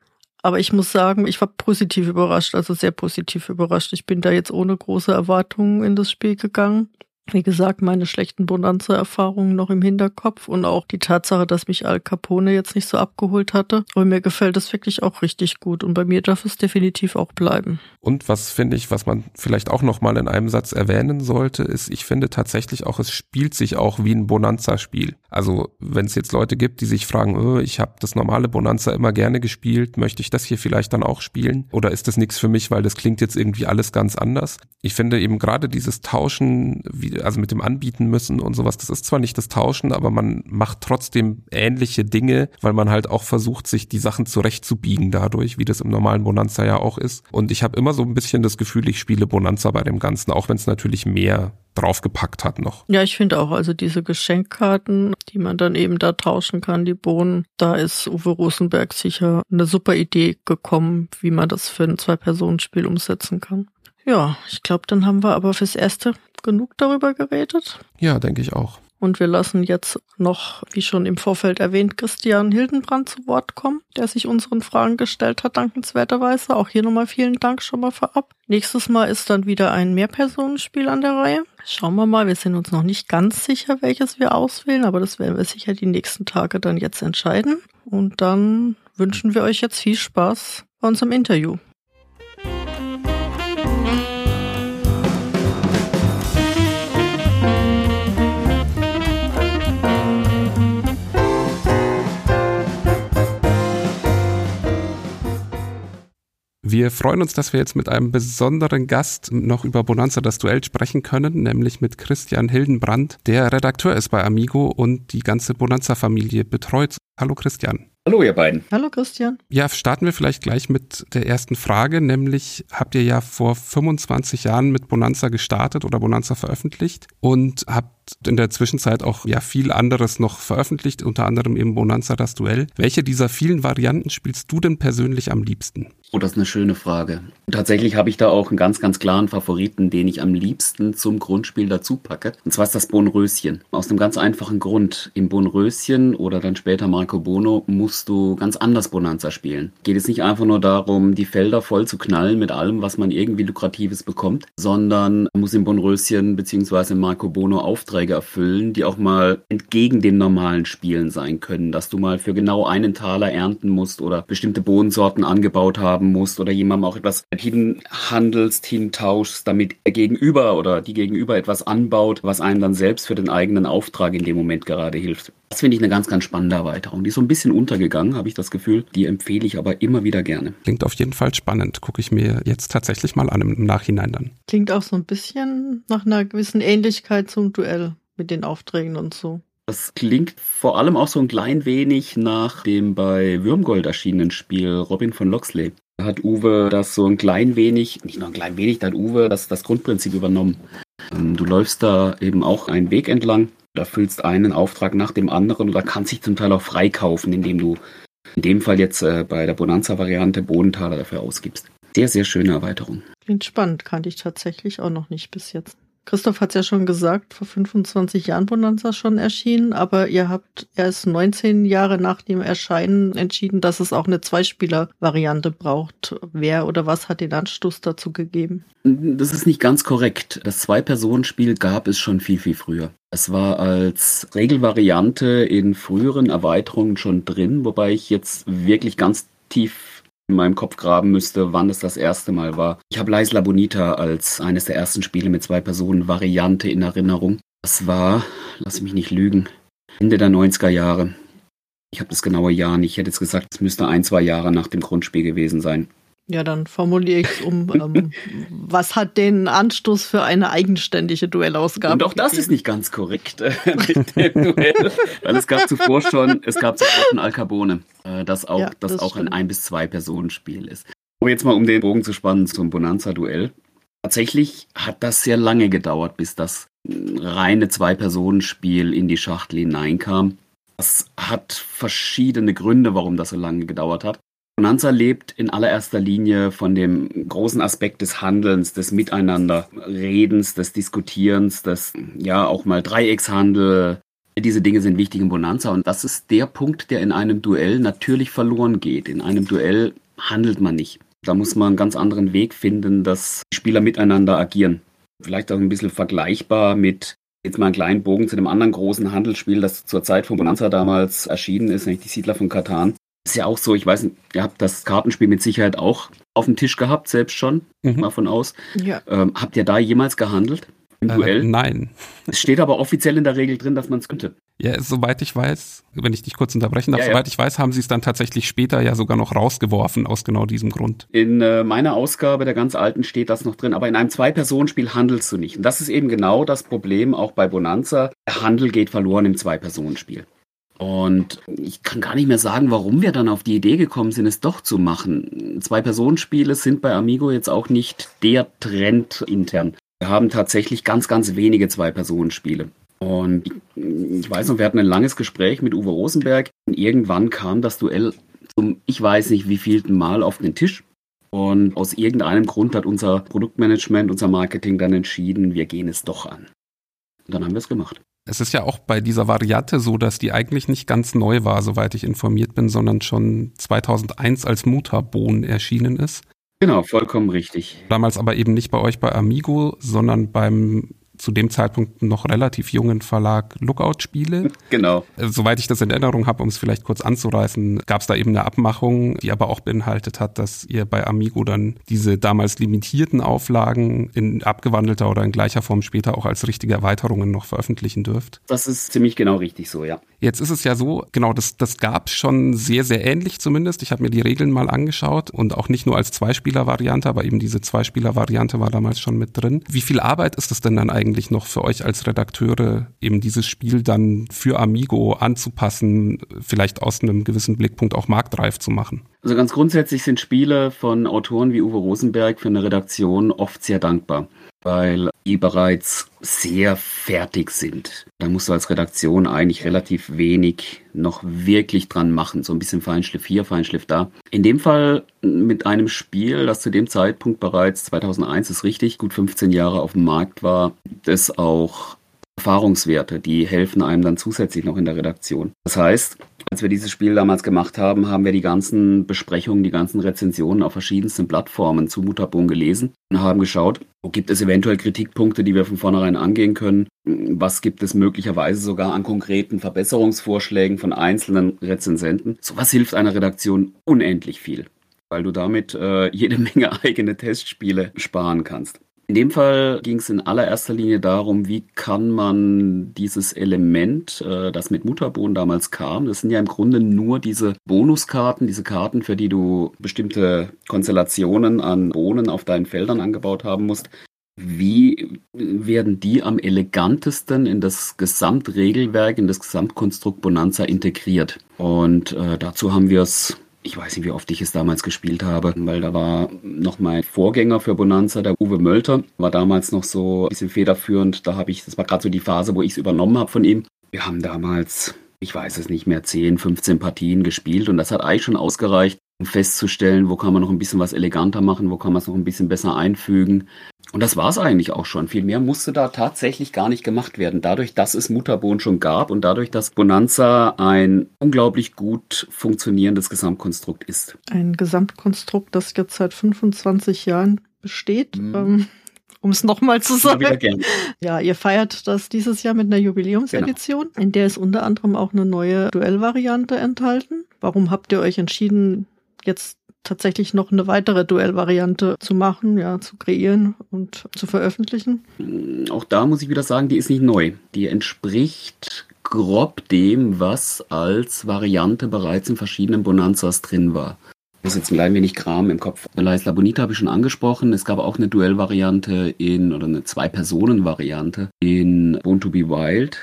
Aber ich muss sagen, ich war positiv überrascht, also sehr positiv überrascht. Ich bin da jetzt ohne große Erwartungen in das Spiel gegangen wie gesagt, meine schlechten Bonanza-Erfahrungen noch im Hinterkopf und auch die Tatsache, dass mich Al Capone jetzt nicht so abgeholt hatte. Aber mir gefällt es wirklich auch richtig gut und bei mir darf es definitiv auch bleiben. Und was finde ich, was man vielleicht auch noch mal in einem Satz erwähnen sollte, ist, ich finde tatsächlich auch, es spielt sich auch wie ein Bonanza-Spiel. Also wenn es jetzt Leute gibt, die sich fragen, oh, ich habe das normale Bonanza immer gerne gespielt, möchte ich das hier vielleicht dann auch spielen? Oder ist das nichts für mich, weil das klingt jetzt irgendwie alles ganz anders? Ich finde eben gerade dieses Tauschen, wie also mit dem anbieten müssen und sowas. Das ist zwar nicht das Tauschen, aber man macht trotzdem ähnliche Dinge, weil man halt auch versucht, sich die Sachen zurechtzubiegen dadurch, wie das im normalen Bonanza ja auch ist. Und ich habe immer so ein bisschen das Gefühl, ich spiele Bonanza bei dem Ganzen, auch wenn es natürlich mehr draufgepackt hat noch. Ja, ich finde auch, also diese Geschenkkarten, die man dann eben da tauschen kann, die Bohnen, da ist Uwe Rosenberg sicher eine super Idee gekommen, wie man das für ein Zwei-Personen-Spiel umsetzen kann. Ja, ich glaube, dann haben wir aber fürs Erste genug darüber geredet. Ja, denke ich auch. Und wir lassen jetzt noch, wie schon im Vorfeld erwähnt, Christian Hildenbrand zu Wort kommen, der sich unseren Fragen gestellt hat, dankenswerterweise. Auch hier nochmal vielen Dank schon mal vorab. Nächstes Mal ist dann wieder ein Mehrpersonenspiel an der Reihe. Schauen wir mal, wir sind uns noch nicht ganz sicher, welches wir auswählen, aber das werden wir sicher die nächsten Tage dann jetzt entscheiden. Und dann wünschen wir euch jetzt viel Spaß bei unserem Interview. Wir freuen uns, dass wir jetzt mit einem besonderen Gast noch über Bonanza das Duell sprechen können, nämlich mit Christian Hildenbrand, der Redakteur ist bei Amigo und die ganze Bonanza-Familie betreut. Hallo Christian. Hallo ihr beiden. Hallo Christian. Ja, starten wir vielleicht gleich mit der ersten Frage, nämlich habt ihr ja vor 25 Jahren mit Bonanza gestartet oder Bonanza veröffentlicht und habt in der Zwischenzeit auch ja viel anderes noch veröffentlicht, unter anderem eben Bonanza das Duell. Welche dieser vielen Varianten spielst du denn persönlich am liebsten? Oh, das ist eine schöne Frage. Tatsächlich habe ich da auch einen ganz, ganz klaren Favoriten, den ich am liebsten zum Grundspiel dazu packe. Und zwar ist das Bonröschen. Aus einem ganz einfachen Grund. Im Bonröschen oder dann später Marco Bono musst du ganz anders Bonanza spielen. Geht es nicht einfach nur darum, die Felder voll zu knallen mit allem, was man irgendwie Lukratives bekommt, sondern muss im Bonröschen bzw. Marco Bono Aufträge erfüllen, die auch mal entgegen den normalen Spielen sein können. Dass du mal für genau einen Taler ernten musst oder bestimmte Bohnensorten angebaut haben haben musst oder jemandem auch etwas hinhandelst, hintauschst, damit er gegenüber oder die gegenüber etwas anbaut, was einem dann selbst für den eigenen Auftrag in dem Moment gerade hilft. Das finde ich eine ganz, ganz spannende Erweiterung. Die ist so ein bisschen untergegangen, habe ich das Gefühl. Die empfehle ich aber immer wieder gerne. Klingt auf jeden Fall spannend. Gucke ich mir jetzt tatsächlich mal an im Nachhinein dann. Klingt auch so ein bisschen nach einer gewissen Ähnlichkeit zum Duell mit den Aufträgen und so. Das klingt vor allem auch so ein klein wenig nach dem bei Würmgold erschienenen Spiel Robin von Loxley hat Uwe das so ein klein wenig, nicht nur ein klein wenig, da hat Uwe das, das Grundprinzip übernommen. Ähm, du läufst da eben auch einen Weg entlang, da füllst einen Auftrag nach dem anderen oder kannst dich zum Teil auch freikaufen, indem du in dem Fall jetzt äh, bei der Bonanza-Variante Bodentaler dafür ausgibst. Sehr, sehr schöne Erweiterung. Klingt spannend, kannte ich tatsächlich auch noch nicht bis jetzt. Christoph hat es ja schon gesagt, vor 25 Jahren Bonanza schon erschienen, aber ihr habt erst 19 Jahre nach dem Erscheinen entschieden, dass es auch eine Zweispieler-Variante braucht. Wer oder was hat den Anstoß dazu gegeben? Das ist nicht ganz korrekt. Das Zwei-Personen-Spiel gab es schon viel, viel früher. Es war als Regelvariante in früheren Erweiterungen schon drin, wobei ich jetzt wirklich ganz tief in meinem Kopf graben müsste, wann es das erste Mal war. Ich habe Leis La Bonita als eines der ersten Spiele mit zwei Personen Variante in Erinnerung. Das war, lass mich nicht lügen, Ende der 90er Jahre. Ich habe das genaue Jahr nicht. Ich hätte jetzt gesagt, es müsste ein, zwei Jahre nach dem Grundspiel gewesen sein. Ja, dann formuliere ich es um. Ähm, was hat den Anstoß für eine eigenständige Duellausgabe? Und auch das ist nicht ganz korrekt äh, mit dem Duell. Weil es gab zuvor schon, es gab zuvor schon Alcabone, äh, das auch, ja, das, das auch ein Ein- bis Zwei-Personen-Spiel ist. Aber jetzt mal, um den Bogen zu spannen zum Bonanza-Duell. Tatsächlich hat das sehr lange gedauert, bis das reine Zwei-Personen-Spiel in die Schachtel hineinkam. Das hat verschiedene Gründe, warum das so lange gedauert hat. Bonanza lebt in allererster Linie von dem großen Aspekt des Handelns, des Miteinanderredens, des Diskutierens, des, ja, auch mal Dreieckshandel. Diese Dinge sind wichtig in Bonanza und das ist der Punkt, der in einem Duell natürlich verloren geht. In einem Duell handelt man nicht. Da muss man einen ganz anderen Weg finden, dass Spieler miteinander agieren. Vielleicht auch ein bisschen vergleichbar mit jetzt mal einen kleinen Bogen zu dem anderen großen Handelsspiel, das zur Zeit von Bonanza damals erschienen ist, nämlich die Siedler von Katan. Ist ja auch so, ich weiß nicht, ihr habt das Kartenspiel mit Sicherheit auch auf dem Tisch gehabt, selbst schon, mhm. mal von aus. Ja. Ähm, habt ihr da jemals gehandelt? Im äh, Duell? Nein. Es steht aber offiziell in der Regel drin, dass man es könnte. Ja, soweit ich weiß, wenn ich dich kurz unterbrechen darf, ja, soweit ja. ich weiß, haben sie es dann tatsächlich später ja sogar noch rausgeworfen, aus genau diesem Grund. In äh, meiner Ausgabe der ganz alten steht das noch drin, aber in einem Zwei-Personen-Spiel handelst du nicht. Und das ist eben genau das Problem auch bei Bonanza. Der Handel geht verloren im Zwei-Personen-Spiel. Und ich kann gar nicht mehr sagen, warum wir dann auf die Idee gekommen sind, es doch zu machen. Zwei-Personen-Spiele sind bei Amigo jetzt auch nicht der Trend intern. Wir haben tatsächlich ganz, ganz wenige Zwei-Personen-Spiele. Und ich weiß noch, wir hatten ein langes Gespräch mit Uwe Rosenberg und irgendwann kam das Duell zum, ich weiß nicht wie vielten Mal auf den Tisch. Und aus irgendeinem Grund hat unser Produktmanagement, unser Marketing dann entschieden, wir gehen es doch an. Und dann haben wir es gemacht. Es ist ja auch bei dieser Variante so, dass die eigentlich nicht ganz neu war, soweit ich informiert bin, sondern schon 2001 als Mutterbohnen erschienen ist. Genau, vollkommen richtig. Damals aber eben nicht bei euch bei Amigo, sondern beim zu dem Zeitpunkt noch relativ jungen Verlag Lookout-Spiele. Genau. Äh, soweit ich das in Erinnerung habe, um es vielleicht kurz anzureißen, gab es da eben eine Abmachung, die aber auch beinhaltet hat, dass ihr bei Amigo dann diese damals limitierten Auflagen in abgewandelter oder in gleicher Form später auch als richtige Erweiterungen noch veröffentlichen dürft. Das ist ziemlich genau richtig so, ja. Jetzt ist es ja so, genau, das, das gab schon sehr, sehr ähnlich zumindest. Ich habe mir die Regeln mal angeschaut und auch nicht nur als Zweispieler-Variante, aber eben diese Zweispieler-Variante war damals schon mit drin. Wie viel Arbeit ist es denn dann eigentlich noch für euch als Redakteure, eben dieses Spiel dann für Amigo anzupassen, vielleicht aus einem gewissen Blickpunkt auch marktreif zu machen? Also ganz grundsätzlich sind Spiele von Autoren wie Uwe Rosenberg für eine Redaktion oft sehr dankbar weil die bereits sehr fertig sind. Da musst du als Redaktion eigentlich relativ wenig noch wirklich dran machen. So ein bisschen Feinschliff hier, Feinschliff da. In dem Fall mit einem Spiel, das zu dem Zeitpunkt bereits 2001 ist richtig, gut 15 Jahre auf dem Markt war, das auch Erfahrungswerte, die helfen einem dann zusätzlich noch in der Redaktion. Das heißt, als wir dieses Spiel damals gemacht haben, haben wir die ganzen Besprechungen, die ganzen Rezensionen auf verschiedensten Plattformen zu Mutterbon gelesen und haben geschaut, wo gibt es eventuell Kritikpunkte, die wir von vornherein angehen können, was gibt es möglicherweise sogar an konkreten Verbesserungsvorschlägen von einzelnen Rezensenten. Sowas hilft einer Redaktion unendlich viel, weil du damit äh, jede Menge eigene Testspiele sparen kannst. In dem Fall ging es in allererster Linie darum, wie kann man dieses Element, äh, das mit Mutterbohnen damals kam, das sind ja im Grunde nur diese Bonuskarten, diese Karten, für die du bestimmte Konstellationen an Bohnen auf deinen Feldern angebaut haben musst. Wie werden die am elegantesten in das Gesamtregelwerk, in das Gesamtkonstrukt Bonanza integriert? Und äh, dazu haben wir es ich weiß nicht, wie oft ich es damals gespielt habe, weil da war noch mein Vorgänger für Bonanza, der Uwe Mölter, war damals noch so ein bisschen federführend. Da habe ich, das war gerade so die Phase, wo ich es übernommen habe von ihm. Wir haben damals, ich weiß es nicht mehr, 10, 15 Partien gespielt und das hat eigentlich schon ausgereicht, um festzustellen, wo kann man noch ein bisschen was eleganter machen, wo kann man es noch ein bisschen besser einfügen. Und das war es eigentlich auch schon. Viel mehr musste da tatsächlich gar nicht gemacht werden. Dadurch, dass es Mutterbohnen schon gab und dadurch, dass Bonanza ein unglaublich gut funktionierendes Gesamtkonstrukt ist. Ein Gesamtkonstrukt, das jetzt seit 25 Jahren besteht. Mhm. Ähm, um es nochmal zu sagen. Ja, ihr feiert das dieses Jahr mit einer Jubiläumsedition, genau. in der ist unter anderem auch eine neue Duellvariante enthalten. Warum habt ihr euch entschieden, jetzt tatsächlich noch eine weitere Duellvariante zu machen, ja, zu kreieren und zu veröffentlichen? Auch da muss ich wieder sagen, die ist nicht neu. Die entspricht grob dem, was als Variante bereits in verschiedenen Bonanzas drin war. Ich muss jetzt ein klein wenig Kram im Kopf. La Isla Bonita habe ich schon angesprochen. Es gab auch eine Duellvariante in, oder eine Zwei-Personen-Variante in Born to be Wild.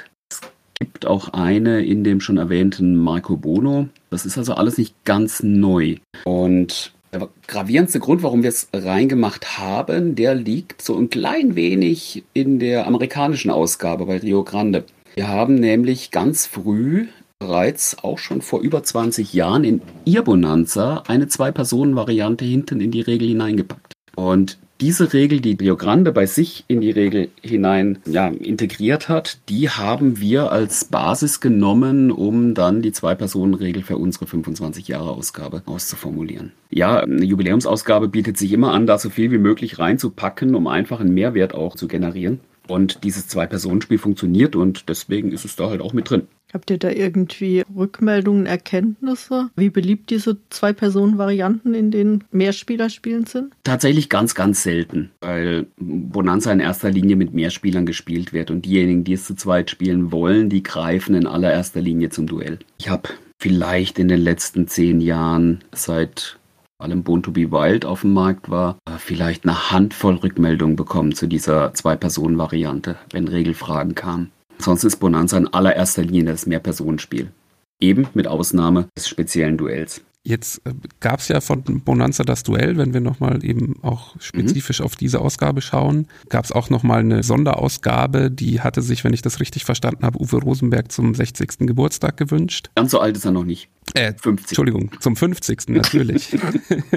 Gibt auch eine in dem schon erwähnten Marco Bono. Das ist also alles nicht ganz neu. Und der gravierendste Grund, warum wir es reingemacht haben, der liegt so ein klein wenig in der amerikanischen Ausgabe bei Rio Grande. Wir haben nämlich ganz früh bereits auch schon vor über 20 Jahren in ihr Bonanza eine Zwei-Personen-Variante hinten in die Regel hineingepackt. Und diese Regel, die Rio Grande bei sich in die Regel hinein ja, integriert hat, die haben wir als Basis genommen, um dann die Zwei-Personen-Regel für unsere 25-Jahre-Ausgabe auszuformulieren. Ja, eine Jubiläumsausgabe bietet sich immer an, da so viel wie möglich reinzupacken, um einfach einen Mehrwert auch zu generieren. Und dieses Zwei-Personen-Spiel funktioniert und deswegen ist es da halt auch mit drin. Habt ihr da irgendwie Rückmeldungen, Erkenntnisse, wie beliebt diese Zwei-Personen-Varianten in den Mehrspielerspielen sind? Tatsächlich ganz, ganz selten, weil Bonanza in erster Linie mit Mehrspielern gespielt wird und diejenigen, die es zu zweit spielen wollen, die greifen in allererster Linie zum Duell. Ich habe vielleicht in den letzten zehn Jahren seit allem Born to be Wild auf dem Markt war, vielleicht eine Handvoll Rückmeldungen bekommen zu dieser Zwei-Personen-Variante, wenn Regelfragen kamen. Sonst ist Bonanza in allererster Linie das Mehrpersonenspiel. Eben mit Ausnahme des speziellen Duells. Jetzt äh, gab es ja von Bonanza das Duell, wenn wir nochmal eben auch spezifisch mhm. auf diese Ausgabe schauen. Gab es auch nochmal eine Sonderausgabe, die hatte sich, wenn ich das richtig verstanden habe, Uwe Rosenberg zum 60. Geburtstag gewünscht. Ganz so alt ist er noch nicht. Äh, 50. Entschuldigung, zum 50. natürlich.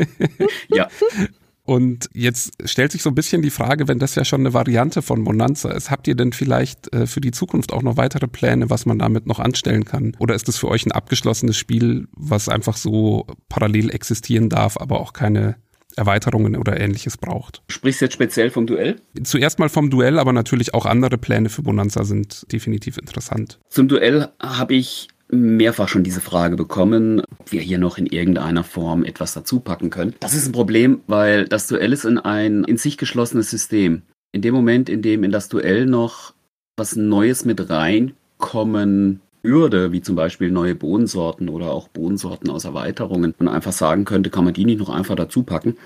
ja. Und jetzt stellt sich so ein bisschen die Frage, wenn das ja schon eine Variante von Bonanza ist, habt ihr denn vielleicht äh, für die Zukunft auch noch weitere Pläne, was man damit noch anstellen kann? Oder ist das für euch ein abgeschlossenes Spiel, was einfach so parallel existieren darf, aber auch keine Erweiterungen oder ähnliches braucht. Sprichst du jetzt speziell vom Duell? Zuerst mal vom Duell, aber natürlich auch andere Pläne für Bonanza sind definitiv interessant. Zum Duell habe ich mehrfach schon diese Frage bekommen, ob wir hier noch in irgendeiner Form etwas dazu packen können. Das ist ein Problem, weil das Duell ist in ein in sich geschlossenes System. In dem Moment, in dem in das Duell noch was Neues mit reinkommen würde, wie zum Beispiel neue Bohnensorten oder auch Bohnensorten aus Erweiterungen und einfach sagen könnte, kann man die nicht noch einfach dazu packen,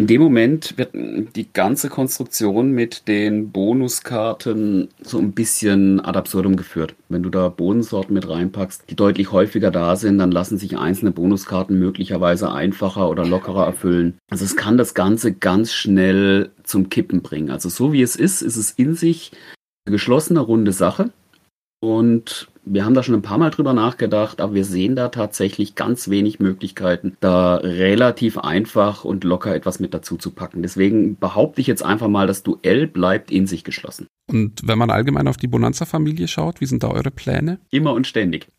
in dem Moment wird die ganze Konstruktion mit den Bonuskarten so ein bisschen ad absurdum geführt. Wenn du da Bodensorten mit reinpackst, die deutlich häufiger da sind, dann lassen sich einzelne Bonuskarten möglicherweise einfacher oder lockerer erfüllen. Also es kann das Ganze ganz schnell zum Kippen bringen. Also so wie es ist, ist es in sich eine geschlossene runde Sache. Und wir haben da schon ein paar Mal drüber nachgedacht, aber wir sehen da tatsächlich ganz wenig Möglichkeiten, da relativ einfach und locker etwas mit dazu zu packen. Deswegen behaupte ich jetzt einfach mal, das Duell bleibt in sich geschlossen. Und wenn man allgemein auf die Bonanza-Familie schaut, wie sind da eure Pläne? Immer und ständig.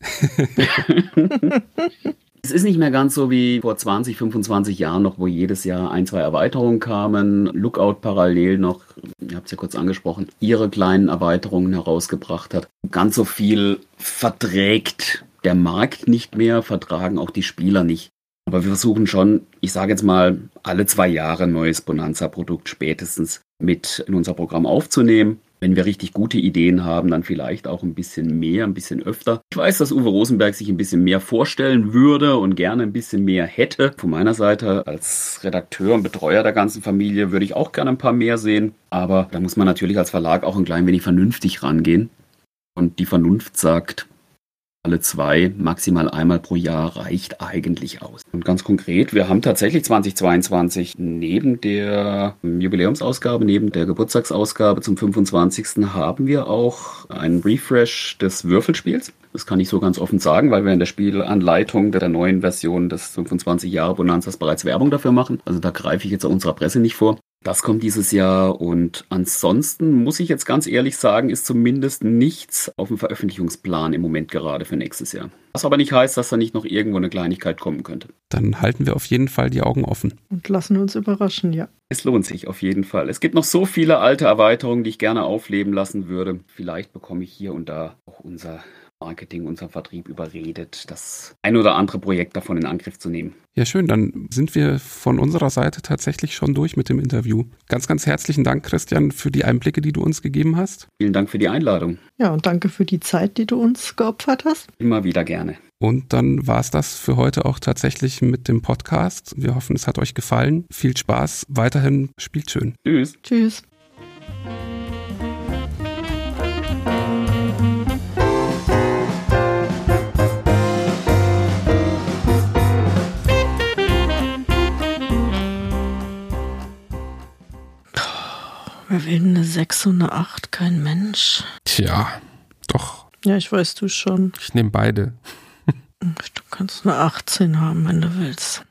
Es ist nicht mehr ganz so wie vor 20, 25 Jahren noch, wo jedes Jahr ein, zwei Erweiterungen kamen. Lookout parallel noch, ihr habt es ja kurz angesprochen, ihre kleinen Erweiterungen herausgebracht hat. Ganz so viel verträgt der Markt nicht mehr, vertragen auch die Spieler nicht. Aber wir versuchen schon, ich sage jetzt mal, alle zwei Jahre ein neues Bonanza-Produkt spätestens mit in unser Programm aufzunehmen wenn wir richtig gute Ideen haben, dann vielleicht auch ein bisschen mehr, ein bisschen öfter. Ich weiß, dass Uwe Rosenberg sich ein bisschen mehr vorstellen würde und gerne ein bisschen mehr hätte. Von meiner Seite als Redakteur und Betreuer der ganzen Familie würde ich auch gerne ein paar mehr sehen. Aber da muss man natürlich als Verlag auch ein klein wenig vernünftig rangehen. Und die Vernunft sagt, alle zwei, maximal einmal pro Jahr reicht eigentlich aus. Und ganz konkret, wir haben tatsächlich 2022 neben der Jubiläumsausgabe, neben der Geburtstagsausgabe zum 25. haben wir auch einen Refresh des Würfelspiels. Das kann ich so ganz offen sagen, weil wir in der Spielanleitung der neuen Version des 25 Jahre Bonanzas bereits Werbung dafür machen. Also da greife ich jetzt unserer Presse nicht vor. Das kommt dieses Jahr und ansonsten muss ich jetzt ganz ehrlich sagen, ist zumindest nichts auf dem Veröffentlichungsplan im Moment gerade für nächstes Jahr. Was aber nicht heißt, dass da nicht noch irgendwo eine Kleinigkeit kommen könnte. Dann halten wir auf jeden Fall die Augen offen. Und lassen uns überraschen, ja. Es lohnt sich auf jeden Fall. Es gibt noch so viele alte Erweiterungen, die ich gerne aufleben lassen würde. Vielleicht bekomme ich hier und da auch unser Marketing, unser Vertrieb überredet, das ein oder andere Projekt davon in Angriff zu nehmen. Ja, schön. Dann sind wir von unserer Seite tatsächlich schon durch mit dem Interview. Ganz, ganz herzlichen Dank, Christian, für die Einblicke, die du uns gegeben hast. Vielen Dank für die Einladung. Ja, und danke für die Zeit, die du uns geopfert hast. Immer wieder gerne. Und dann war es das für heute auch tatsächlich mit dem Podcast. Wir hoffen, es hat euch gefallen. Viel Spaß. Weiterhin spielt schön. Tschüss. Tschüss. Wer will eine 6 und eine 8? Kein Mensch. Tja, doch. Ja, ich weiß du schon. Ich nehme beide. Du kannst eine 18 haben, wenn du willst.